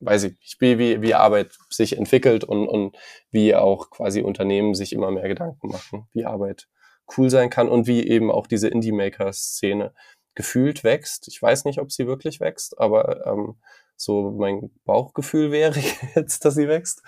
weiß ich nicht, wie, wie Arbeit sich entwickelt und, und wie auch quasi Unternehmen sich immer mehr Gedanken machen, wie Arbeit cool sein kann und wie eben auch diese Indie-Maker-Szene gefühlt wächst. Ich weiß nicht, ob sie wirklich wächst, aber ähm, so mein Bauchgefühl wäre jetzt, dass sie wächst.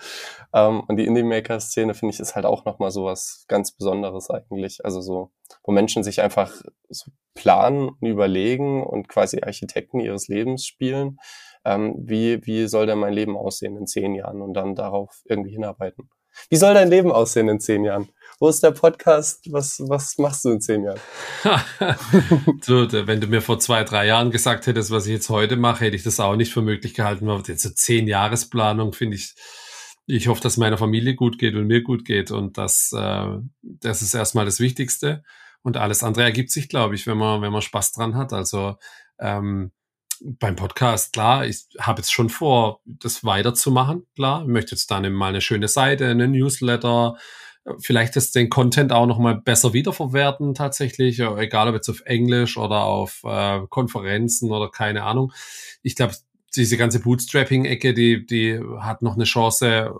Ähm, und die Indie-Maker-Szene, finde ich, ist halt auch nochmal so was ganz Besonderes eigentlich. Also so, wo Menschen sich einfach so planen und überlegen und quasi Architekten ihres Lebens spielen. Ähm, wie, wie soll denn mein Leben aussehen in zehn Jahren und dann darauf irgendwie hinarbeiten? Wie soll dein Leben aussehen in zehn Jahren? Wo ist der Podcast? Was, was machst du in zehn Jahren? so, wenn du mir vor zwei, drei Jahren gesagt hättest, was ich jetzt heute mache, hätte ich das auch nicht für möglich gehalten. Aber jetzt so zehn Jahresplanung finde ich, ich hoffe, dass meiner Familie gut geht und mir gut geht. Und das, äh, das ist erstmal das Wichtigste. Und alles andere ergibt sich, glaube ich, wenn man, wenn man Spaß dran hat. Also ähm, beim Podcast, klar, ich habe jetzt schon vor, das weiterzumachen, klar. Ich möchte jetzt dann mal eine schöne Seite, einen Newsletter, vielleicht ist den Content auch noch mal besser wiederverwerten tatsächlich, egal ob jetzt auf Englisch oder auf äh, Konferenzen oder keine Ahnung. Ich glaube, diese ganze Bootstrapping-Ecke, die, die hat noch eine Chance,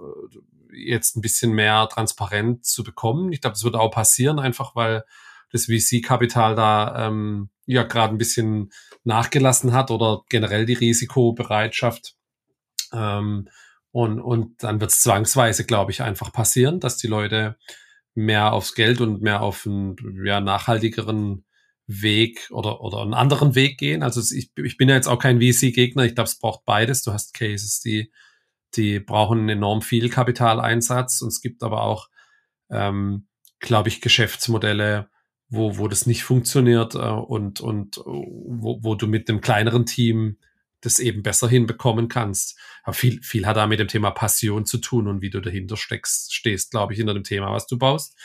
jetzt ein bisschen mehr transparent zu bekommen. Ich glaube, das wird auch passieren, einfach weil das VC-Kapital da ähm, ja gerade ein bisschen nachgelassen hat oder generell die Risikobereitschaft. Ähm, und, und dann wird es zwangsweise, glaube ich, einfach passieren, dass die Leute mehr aufs Geld und mehr auf einen ja, nachhaltigeren Weg oder, oder einen anderen Weg gehen. Also ich, ich bin ja jetzt auch kein VC-Gegner. Ich glaube, es braucht beides. Du hast Cases, die, die brauchen enorm viel Kapitaleinsatz und es gibt aber auch, ähm, glaube ich, Geschäftsmodelle, wo, wo das nicht funktioniert äh, und, und wo, wo du mit einem kleineren Team das eben besser hinbekommen kannst. Aber viel, viel hat da mit dem Thema Passion zu tun und wie du dahinter steckst, stehst, glaube ich, hinter dem Thema, was du baust.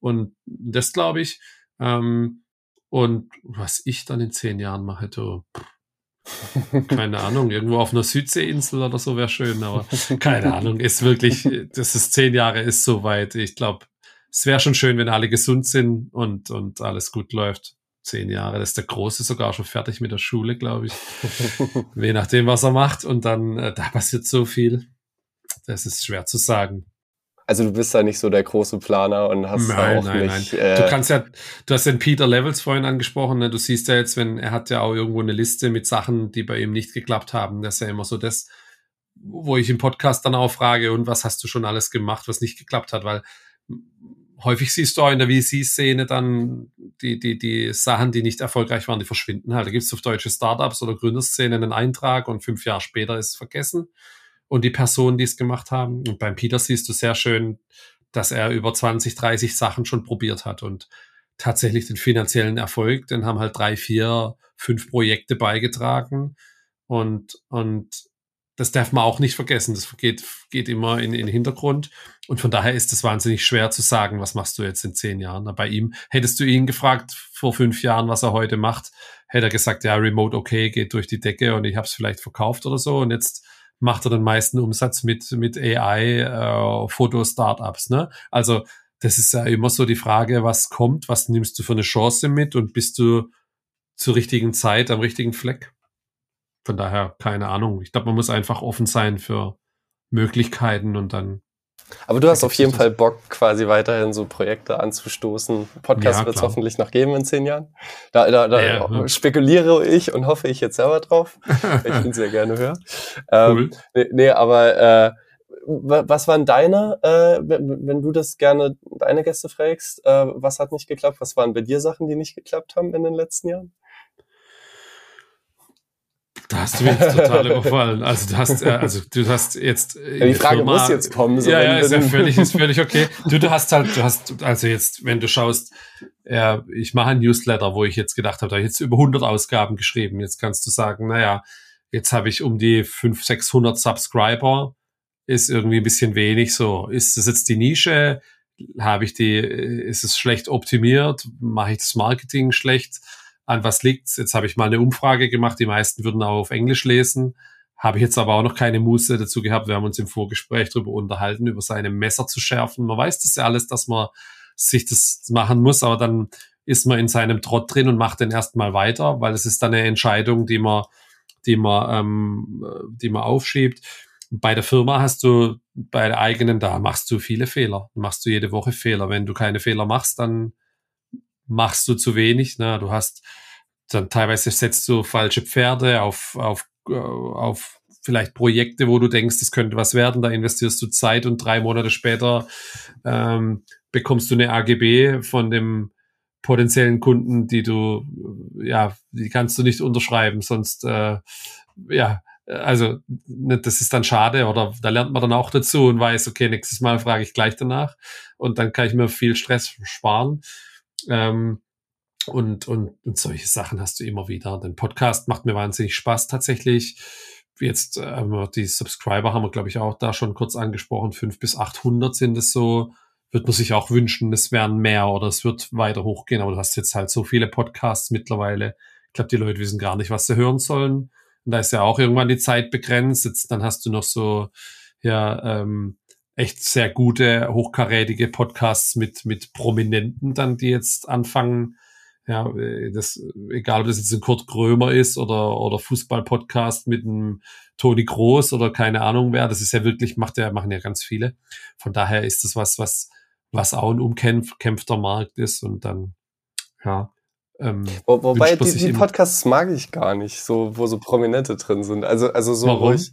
Und das glaube ich. Ähm, und was ich dann in zehn Jahren mache, du, keine Ahnung, irgendwo auf einer Südseeinsel oder so wäre schön, aber keine Ahnung, ist wirklich, das ist zehn Jahre, ist soweit. Ich glaube, es wäre schon schön, wenn alle gesund sind und, und alles gut läuft. Zehn Jahre, das ist der Große sogar schon fertig mit der Schule, glaube ich. Je nachdem, was er macht. Und dann, äh, da passiert so viel. Das ist schwer zu sagen. Also du bist da nicht so der große Planer und hast nein, auch nein, nicht. Nein. Äh du kannst ja, du hast den Peter Levels vorhin angesprochen. Ne? Du siehst ja jetzt, wenn er hat ja auch irgendwo eine Liste mit Sachen, die bei ihm nicht geklappt haben. Das ist ja immer so das, wo ich im Podcast dann auch frage, und was hast du schon alles gemacht, was nicht geklappt hat, weil häufig siehst du auch in der VC-Szene dann die, die, die Sachen, die nicht erfolgreich waren, die verschwinden halt. Da gibt es auf deutsche Startups oder Gründerszene einen Eintrag und fünf Jahre später ist es vergessen. Und die Personen, die es gemacht haben. Und beim Peter siehst du sehr schön, dass er über 20, 30 Sachen schon probiert hat und tatsächlich den finanziellen Erfolg, den haben halt drei, vier, fünf Projekte beigetragen. Und, und das darf man auch nicht vergessen. Das geht, geht immer in, in den Hintergrund. Und von daher ist es wahnsinnig schwer zu sagen, was machst du jetzt in zehn Jahren. Bei ihm, hättest du ihn gefragt vor fünf Jahren, was er heute macht, hätte er gesagt, ja, Remote okay, geht durch die Decke und ich habe es vielleicht verkauft oder so. Und jetzt macht er den meisten Umsatz mit, mit AI, äh, Foto-Startups. Ne? Also das ist ja immer so die Frage, was kommt, was nimmst du für eine Chance mit und bist du zur richtigen Zeit am richtigen Fleck? Von daher, keine Ahnung. Ich glaube, man muss einfach offen sein für Möglichkeiten und dann Aber du hast auf jeden Fall Bock, quasi weiterhin so Projekte anzustoßen. Podcast ja, wird es hoffentlich noch geben in zehn Jahren. Da, da, da ja, ja. spekuliere ich und hoffe ich jetzt selber drauf. ich ihn sehr gerne höre. Ähm, cool. nee, nee, aber äh, was waren deine, äh, wenn, wenn, du das gerne deine Gäste fragst, äh, was hat nicht geklappt? Was waren bei dir Sachen, die nicht geklappt haben in den letzten Jahren? Da hast du mich total überfallen. Also du hast, äh, also du hast jetzt. Ja, die Frage Firma, muss jetzt kommen. So ja, ja, ist ja völlig, ist völlig okay. Du, du hast halt, du hast, also jetzt, wenn du schaust, ja, ich mache ein Newsletter, wo ich jetzt gedacht habe, da habe ich jetzt über 100 Ausgaben geschrieben. Jetzt kannst du sagen, naja, jetzt habe ich um die 500, 600 Subscriber ist irgendwie ein bisschen wenig so. Ist das jetzt die Nische? Habe ich die, ist es schlecht optimiert? Mache ich das Marketing schlecht? An was liegt's? Jetzt habe ich mal eine Umfrage gemacht. Die meisten würden auch auf Englisch lesen. Habe ich jetzt aber auch noch keine Muße dazu gehabt. Wir haben uns im Vorgespräch darüber unterhalten, über seine Messer zu schärfen. Man weiß das ja alles, dass man sich das machen muss, aber dann ist man in seinem Trott drin und macht den erstmal weiter, weil es ist dann eine Entscheidung, die man, die man, ähm, die man aufschiebt bei der Firma hast du, bei der eigenen, da machst du viele Fehler. Machst du jede Woche Fehler. Wenn du keine Fehler machst, dann machst du zu wenig. Ne? Du hast dann teilweise setzt du falsche Pferde auf, auf, äh, auf vielleicht Projekte, wo du denkst, das könnte was werden. Da investierst du Zeit und drei Monate später ähm, bekommst du eine AGB von dem potenziellen Kunden, die du, ja, die kannst du nicht unterschreiben, sonst, äh, ja, also ne, das ist dann schade oder da lernt man dann auch dazu und weiß, okay, nächstes Mal frage ich gleich danach und dann kann ich mir viel Stress sparen. Ähm, und, und, und solche Sachen hast du immer wieder. Den Podcast macht mir wahnsinnig Spaß tatsächlich. Jetzt äh, die Subscriber haben wir, glaube ich, auch da schon kurz angesprochen. Fünf bis 800 sind es so. Wird man sich auch wünschen, es wären mehr oder es wird weiter hochgehen. Aber du hast jetzt halt so viele Podcasts mittlerweile. Ich glaube, die Leute wissen gar nicht, was sie hören sollen. Und da ist ja auch irgendwann die Zeit begrenzt. Jetzt, dann hast du noch so, ja, ähm, echt sehr gute, hochkarätige Podcasts mit, mit Prominenten dann, die jetzt anfangen, ja, äh, das, egal ob das jetzt ein Kurt Krömer ist oder, oder Fußball-Podcast mit einem Toni Groß oder keine Ahnung wer, das ist ja wirklich, macht ja, machen ja ganz viele. Von daher ist das was, was, was auch ein umkämpfter Markt ist und dann, ja, ähm, Wo, wobei die, die Podcasts mag ich gar nicht, so wo so Prominente drin sind. Also also so Warum? wo ich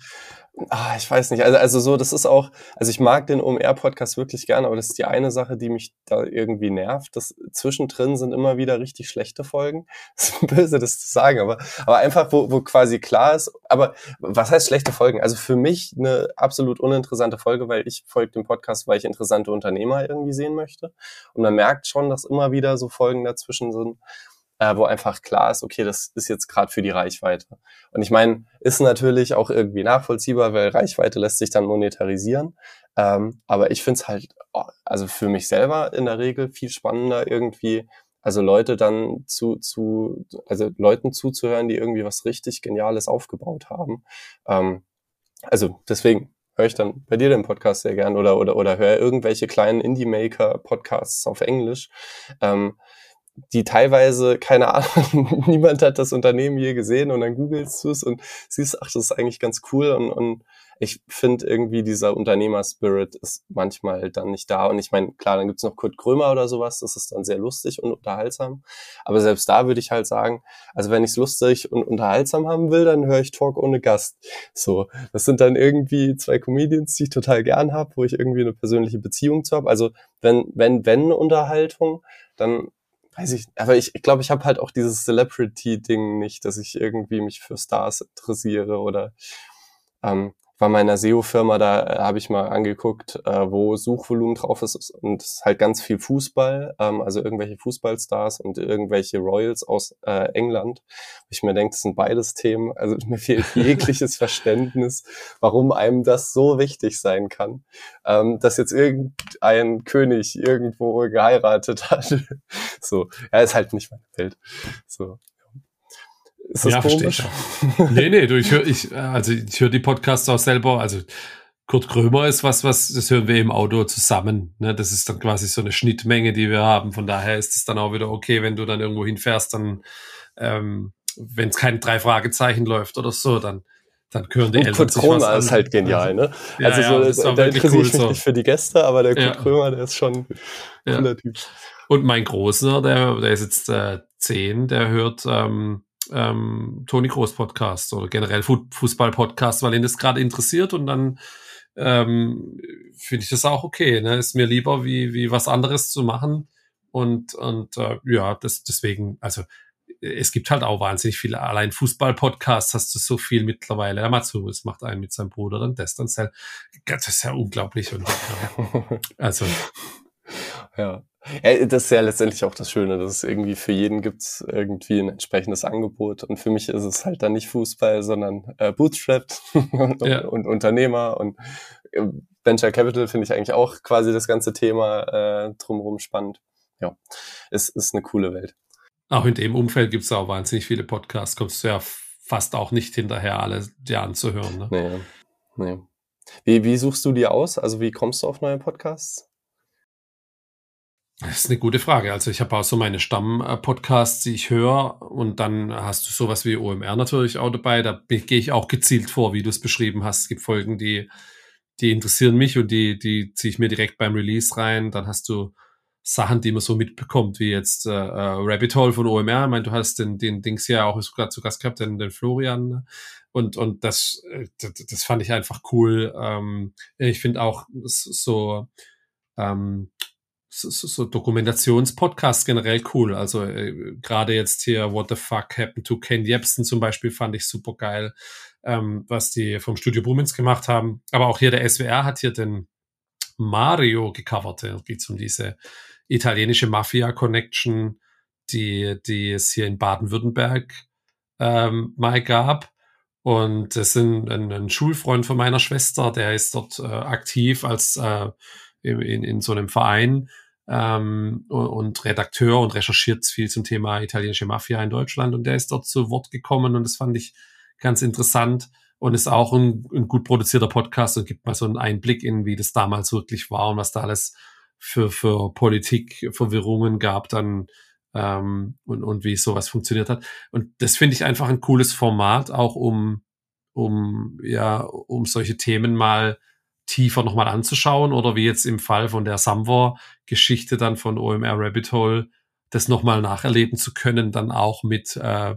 Ah, ich weiß nicht. Also, also so, das ist auch, also ich mag den OMR-Podcast wirklich gerne, aber das ist die eine Sache, die mich da irgendwie nervt. Das zwischendrin sind immer wieder richtig schlechte Folgen. Das ist böse, das zu sagen, aber, aber einfach, wo, wo quasi klar ist, aber was heißt schlechte Folgen? Also für mich eine absolut uninteressante Folge, weil ich folge dem Podcast, weil ich interessante Unternehmer irgendwie sehen möchte. Und man merkt schon, dass immer wieder so Folgen dazwischen sind, äh, wo einfach klar ist, okay, das ist jetzt gerade für die Reichweite. Und ich meine, ist natürlich auch irgendwie nachvollziehbar, weil Reichweite lässt sich dann monetarisieren. Ähm, aber ich finde es halt, oh, also für mich selber in der Regel viel spannender irgendwie, also Leute dann zu, zu, also Leuten zuzuhören, die irgendwie was richtig Geniales aufgebaut haben. Ähm, also deswegen höre ich dann bei dir den Podcast sehr gern oder, oder, oder höre irgendwelche kleinen Indie-Maker-Podcasts auf Englisch. Ähm, die teilweise, keine Ahnung, niemand hat das Unternehmen je gesehen und dann googelst du es und siehst, ach, das ist eigentlich ganz cool und, und ich finde irgendwie dieser Unternehmer-Spirit ist manchmal dann nicht da und ich meine, klar, dann gibt's noch Kurt Krömer oder sowas, das ist dann sehr lustig und unterhaltsam, aber selbst da würde ich halt sagen, also wenn ich es lustig und unterhaltsam haben will, dann höre ich Talk ohne Gast. So, das sind dann irgendwie zwei Comedians, die ich total gern habe, wo ich irgendwie eine persönliche Beziehung zu habe, also wenn, wenn, wenn Unterhaltung, dann weiß ich, aber ich glaube, ich, glaub, ich habe halt auch dieses Celebrity-Ding nicht, dass ich irgendwie mich für Stars interessiere oder ähm, bei meiner SEO-Firma, da äh, habe ich mal angeguckt, äh, wo Suchvolumen drauf ist und es ist halt ganz viel Fußball, ähm, also irgendwelche Fußballstars und irgendwelche Royals aus äh, England. Ich mir denke, das sind beides Themen, also mir fehlt jegliches Verständnis, warum einem das so wichtig sein kann, ähm, dass jetzt irgendein König irgendwo geheiratet hat. so, ja, ist halt nicht meine Welt. So. Ist das ja, komisch? Ich nee, nee, du, ich höre ich, also ich höre die Podcasts auch selber. Also Kurt Krömer ist was, was, das hören wir im Auto zusammen. Ne? Das ist dann quasi so eine Schnittmenge, die wir haben. Von daher ist es dann auch wieder okay, wenn du dann irgendwo hinfährst, dann, ähm, wenn es kein drei Fragezeichen läuft oder so, dann, dann hören die und Eltern Kurt sich Krömer ist halt genial, ne? Ja, also ja, so, da interessiere cool ich mich so. nicht für die Gäste, aber der Kurt. Krömer, der ist schon ein cooler Typ. Und mein Großer, der, der ist jetzt äh, zehn, der hört ähm, ähm, Toni Groß Podcast oder generell Fußball Podcast, weil ihn das gerade interessiert und dann ähm, finde ich das auch okay. Ne? Ist mir lieber, wie, wie was anderes zu machen. Und, und äh, ja, das, deswegen, also es gibt halt auch wahnsinnig viele, allein Fußball-Podcasts hast du so viel mittlerweile. Der Matsu, es macht einen mit seinem Bruder, dann das, dann das. Das ist ja unglaublich. Und, ja. Also. Ja. Ja. Das ist ja letztendlich auch das Schöne, dass es irgendwie für jeden gibt irgendwie ein entsprechendes Angebot. Und für mich ist es halt dann nicht Fußball, sondern äh, Bootstrapped und, ja. und Unternehmer und äh, Venture Capital finde ich eigentlich auch quasi das ganze Thema äh, drumherum spannend. Ja, es ist eine coole Welt. Auch in dem Umfeld gibt es auch wahnsinnig viele Podcasts. Kommst du ja fast auch nicht hinterher, alle dir anzuhören. Ne? Nee, nee. Wie, wie suchst du die aus? Also wie kommst du auf neue Podcasts? Das ist eine gute Frage. Also ich habe auch so meine Stamm-Podcasts, die ich höre und dann hast du sowas wie OMR natürlich auch dabei. Da gehe ich auch gezielt vor, wie du es beschrieben hast. Es gibt Folgen, die, die interessieren mich und die, die ziehe ich mir direkt beim Release rein. Dann hast du Sachen, die man so mitbekommt, wie jetzt äh, äh, Rabbit Hole von OMR. Ich meine, du hast den, den Dings ja auch sogar zu Gast gehabt, den, den Florian. Und, und das, äh, das, das fand ich einfach cool. Ähm, ich finde auch so, ähm, so, so Dokumentationspodcasts generell cool. Also äh, gerade jetzt hier What the Fuck Happened to Ken Jebsen zum Beispiel fand ich super geil, ähm, was die vom Studio Brummens gemacht haben. Aber auch hier der SWR hat hier den Mario gecovert. Da geht um diese italienische Mafia-Connection, die, die es hier in Baden-Württemberg ähm, mal gab. Und das ein, ein, ein, Schulfreund von meiner Schwester, der ist dort äh, aktiv als äh, in, in so einem Verein ähm, und Redakteur und recherchiert viel zum Thema italienische Mafia in Deutschland. Und der ist dort zu Wort gekommen und das fand ich ganz interessant und ist auch ein, ein gut produzierter Podcast und gibt mal so einen Einblick in, wie das damals wirklich war und was da alles für, für Politikverwirrungen gab dann ähm, und, und wie sowas funktioniert hat. Und das finde ich einfach ein cooles Format, auch um, um, ja, um solche Themen mal tiefer nochmal anzuschauen oder wie jetzt im Fall von der Samwar-Geschichte dann von OMR Rabbit Hole das nochmal nacherleben zu können, dann auch mit äh,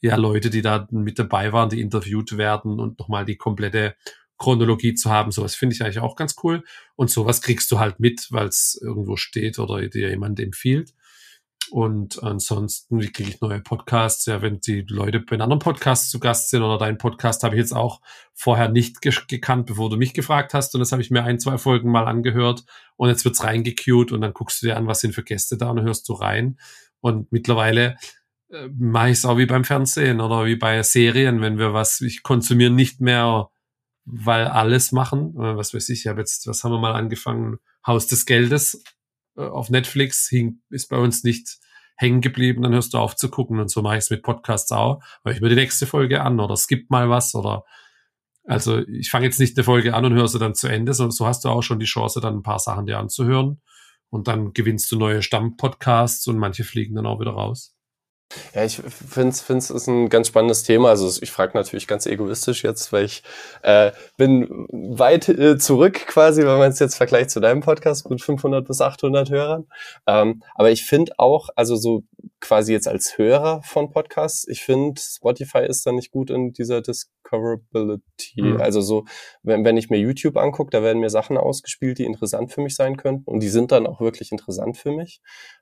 ja Leute, die da mit dabei waren, die interviewt werden und nochmal die komplette Chronologie zu haben. Sowas finde ich eigentlich auch ganz cool. Und sowas kriegst du halt mit, weil es irgendwo steht oder dir jemand empfiehlt. Und ansonsten, wie kriege ich neue Podcasts? Ja, wenn die Leute bei anderen Podcasts zu Gast sind oder dein Podcast habe ich jetzt auch vorher nicht ge gekannt, bevor du mich gefragt hast. Und das habe ich mir ein, zwei Folgen mal angehört. Und jetzt wird's reingecued und dann guckst du dir an, was sind für Gäste da und hörst du rein. Und mittlerweile äh, mache ich es auch wie beim Fernsehen oder wie bei Serien, wenn wir was, ich konsumiere nicht mehr, weil alles machen. Äh, was weiß ich, ich habe jetzt, was haben wir mal angefangen? Haus des Geldes äh, auf Netflix hing, ist bei uns nicht hängen geblieben, dann hörst du auf zu gucken und so mache ich es mit Podcasts auch. Höre ich mir die nächste Folge an oder gibt mal was oder also ich fange jetzt nicht eine Folge an und höre sie dann zu Ende, sondern so hast du auch schon die Chance, dann ein paar Sachen dir anzuhören und dann gewinnst du neue Stammpodcasts und manche fliegen dann auch wieder raus. Ja, ich finde es es ist ein ganz spannendes Thema. Also ich frage natürlich ganz egoistisch jetzt, weil ich äh, bin weit äh, zurück quasi, wenn man es jetzt vergleicht zu deinem Podcast mit 500 bis 800 Hörern. Ähm, aber ich finde auch, also so quasi jetzt als Hörer von Podcasts, ich finde Spotify ist da nicht gut in dieser Discoverability. Mhm. Also so, wenn, wenn ich mir YouTube angucke, da werden mir Sachen ausgespielt, die interessant für mich sein könnten und die sind dann auch wirklich interessant für mich.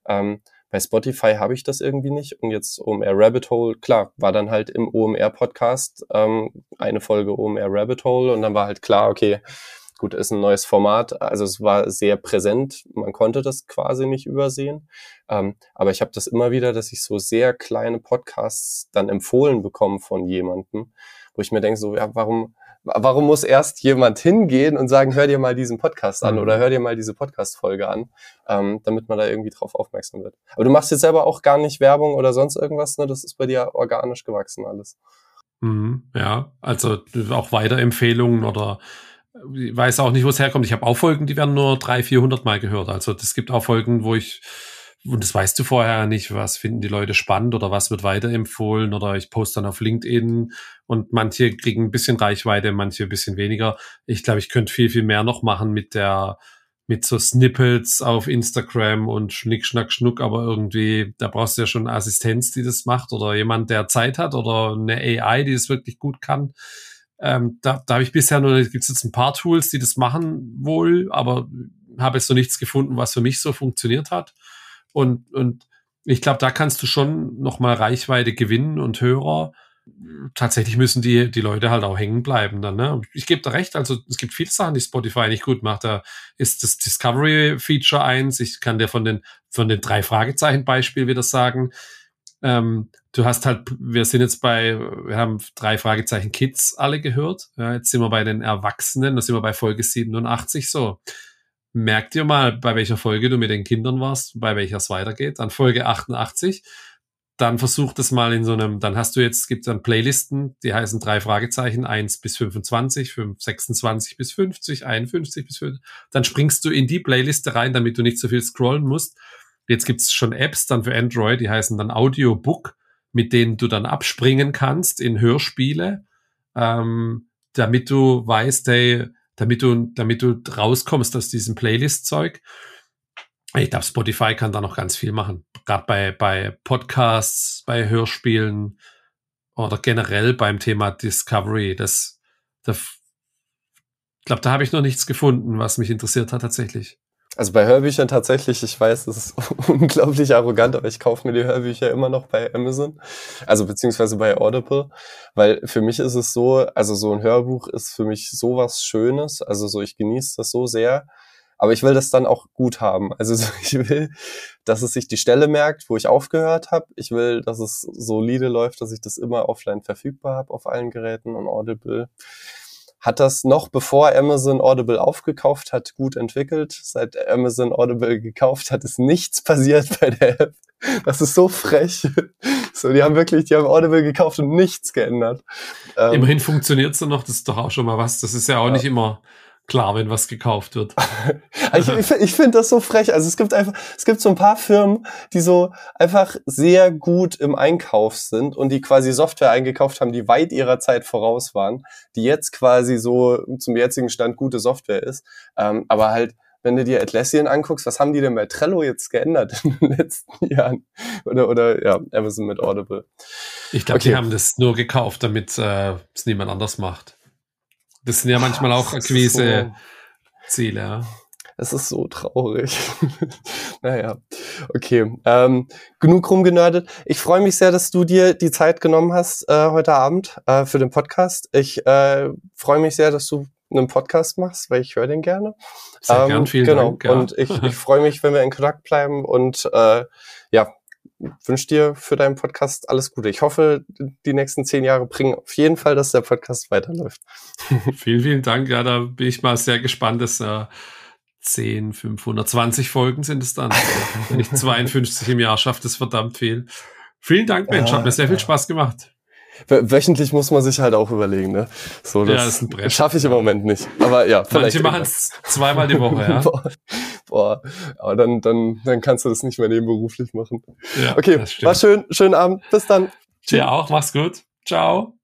Ähm, bei Spotify habe ich das irgendwie nicht. Und jetzt OMR Rabbit Hole, klar, war dann halt im OMR-Podcast ähm, eine Folge OMR Rabbit Hole und dann war halt klar, okay, gut, ist ein neues Format. Also es war sehr präsent. Man konnte das quasi nicht übersehen. Ähm, aber ich habe das immer wieder, dass ich so sehr kleine Podcasts dann empfohlen bekomme von jemandem, wo ich mir denke, so, ja, warum, warum muss erst jemand hingehen und sagen, hör dir mal diesen Podcast an mhm. oder hör dir mal diese Podcast-Folge an, ähm, damit man da irgendwie drauf aufmerksam wird. Aber du machst jetzt selber auch gar nicht Werbung oder sonst irgendwas, ne? Das ist bei dir organisch gewachsen alles. Mhm, ja, also auch Weiterempfehlungen oder ich weiß auch nicht, wo es herkommt. Ich habe auch Folgen, die werden nur 300, 400 Mal gehört. Also es gibt auch Folgen, wo ich und das weißt du vorher nicht, was finden die Leute spannend oder was wird weiterempfohlen oder ich poste dann auf LinkedIn und manche kriegen ein bisschen Reichweite, manche ein bisschen weniger. Ich glaube, ich könnte viel, viel mehr noch machen mit der, mit so Snippets auf Instagram und Schnick, Schnack, Schnuck, aber irgendwie, da brauchst du ja schon Assistenz, die das macht oder jemand, der Zeit hat oder eine AI, die das wirklich gut kann. Ähm, da da habe ich bisher nur, gibt es jetzt ein paar Tools, die das machen wohl, aber habe jetzt so nichts gefunden, was für mich so funktioniert hat. Und, und ich glaube, da kannst du schon nochmal Reichweite gewinnen und Hörer. Tatsächlich müssen die, die Leute halt auch hängen bleiben dann. Ne? Ich gebe da recht, also es gibt viele Sachen, die Spotify nicht gut macht. Da ist das Discovery-Feature eins. Ich kann dir von den, von den drei Fragezeichen-Beispiel wieder sagen. Ähm, du hast halt, wir sind jetzt bei, wir haben drei Fragezeichen Kids alle gehört. Ja, jetzt sind wir bei den Erwachsenen, da sind wir bei Folge 87 so merk dir mal, bei welcher Folge du mit den Kindern warst, bei welcher es weitergeht. Dann Folge 88. Dann versuch das mal in so einem, dann hast du jetzt, gibt dann Playlisten, die heißen drei Fragezeichen, eins bis 25, 5, 26 bis 50, 51 bis 50. Dann springst du in die Playliste rein, damit du nicht so viel scrollen musst. Jetzt gibt's schon Apps dann für Android, die heißen dann Audiobook, mit denen du dann abspringen kannst in Hörspiele, ähm, damit du weißt, hey, damit du, damit du rauskommst aus diesem Playlist-Zeug. Ich glaube, Spotify kann da noch ganz viel machen. Gerade bei, bei Podcasts, bei Hörspielen oder generell beim Thema Discovery. Das, das ich glaube, da habe ich noch nichts gefunden, was mich interessiert hat tatsächlich. Also bei Hörbüchern tatsächlich, ich weiß, das ist unglaublich arrogant, aber ich kaufe mir die Hörbücher immer noch bei Amazon, also beziehungsweise bei Audible, weil für mich ist es so, also so ein Hörbuch ist für mich sowas Schönes, also so ich genieße das so sehr, aber ich will das dann auch gut haben. Also so, ich will, dass es sich die Stelle merkt, wo ich aufgehört habe. Ich will, dass es solide läuft, dass ich das immer offline verfügbar habe auf allen Geräten und Audible hat das noch bevor Amazon Audible aufgekauft hat, gut entwickelt. Seit Amazon Audible gekauft hat, ist nichts passiert bei der App. Das ist so frech. So, die haben wirklich, die haben Audible gekauft und nichts geändert. Ähm, Immerhin funktioniert es noch, das ist doch auch schon mal was. Das ist ja auch ja. nicht immer klar, wenn was gekauft wird. ich ich, ich finde das so frech. Also es gibt einfach, es gibt so ein paar Firmen, die so einfach sehr gut im Einkauf sind und die quasi Software eingekauft haben, die weit ihrer Zeit voraus waren, die jetzt quasi so zum jetzigen Stand gute Software ist. Ähm, aber halt, wenn du dir Atlassian anguckst, was haben die denn bei Trello jetzt geändert in den letzten Jahren? Oder, oder ja, Amazon mit Audible. Ich glaube, okay. die haben das nur gekauft, damit äh, es niemand anders macht. Das sind ja manchmal auch Akquise-Ziele. Ja. Es ist so traurig. naja, okay. Ähm, genug rumgenördet. Ich freue mich sehr, dass du dir die Zeit genommen hast äh, heute Abend äh, für den Podcast. Ich äh, freue mich sehr, dass du einen Podcast machst, weil ich höre den gerne. Sehr ähm, gern, vielen genau. Dank. Ja. Und ich, ich freue mich, wenn wir in Kontakt bleiben und äh, ja, wünsche dir für deinen Podcast alles Gute. Ich hoffe, die nächsten zehn Jahre bringen auf jeden Fall, dass der Podcast weiterläuft. vielen, vielen Dank. Ja, da bin ich mal sehr gespannt. dass äh, 10, 520 Folgen sind es dann. Wenn ich 52 im Jahr schaffe, das verdammt viel. Vielen Dank, Mensch. Ja, Hat mir sehr viel Spaß gemacht. Wöchentlich muss man sich halt auch überlegen, ne? So, das, ja, das schaffe ich im Moment nicht. Aber ja, vielleicht. Manche machen es zweimal die Woche, ja. Boah, aber dann, dann, dann kannst du das nicht mehr nebenberuflich machen. Ja, okay, war schön. Schönen Abend. Bis dann. Dir auch. Mach's gut. Ciao.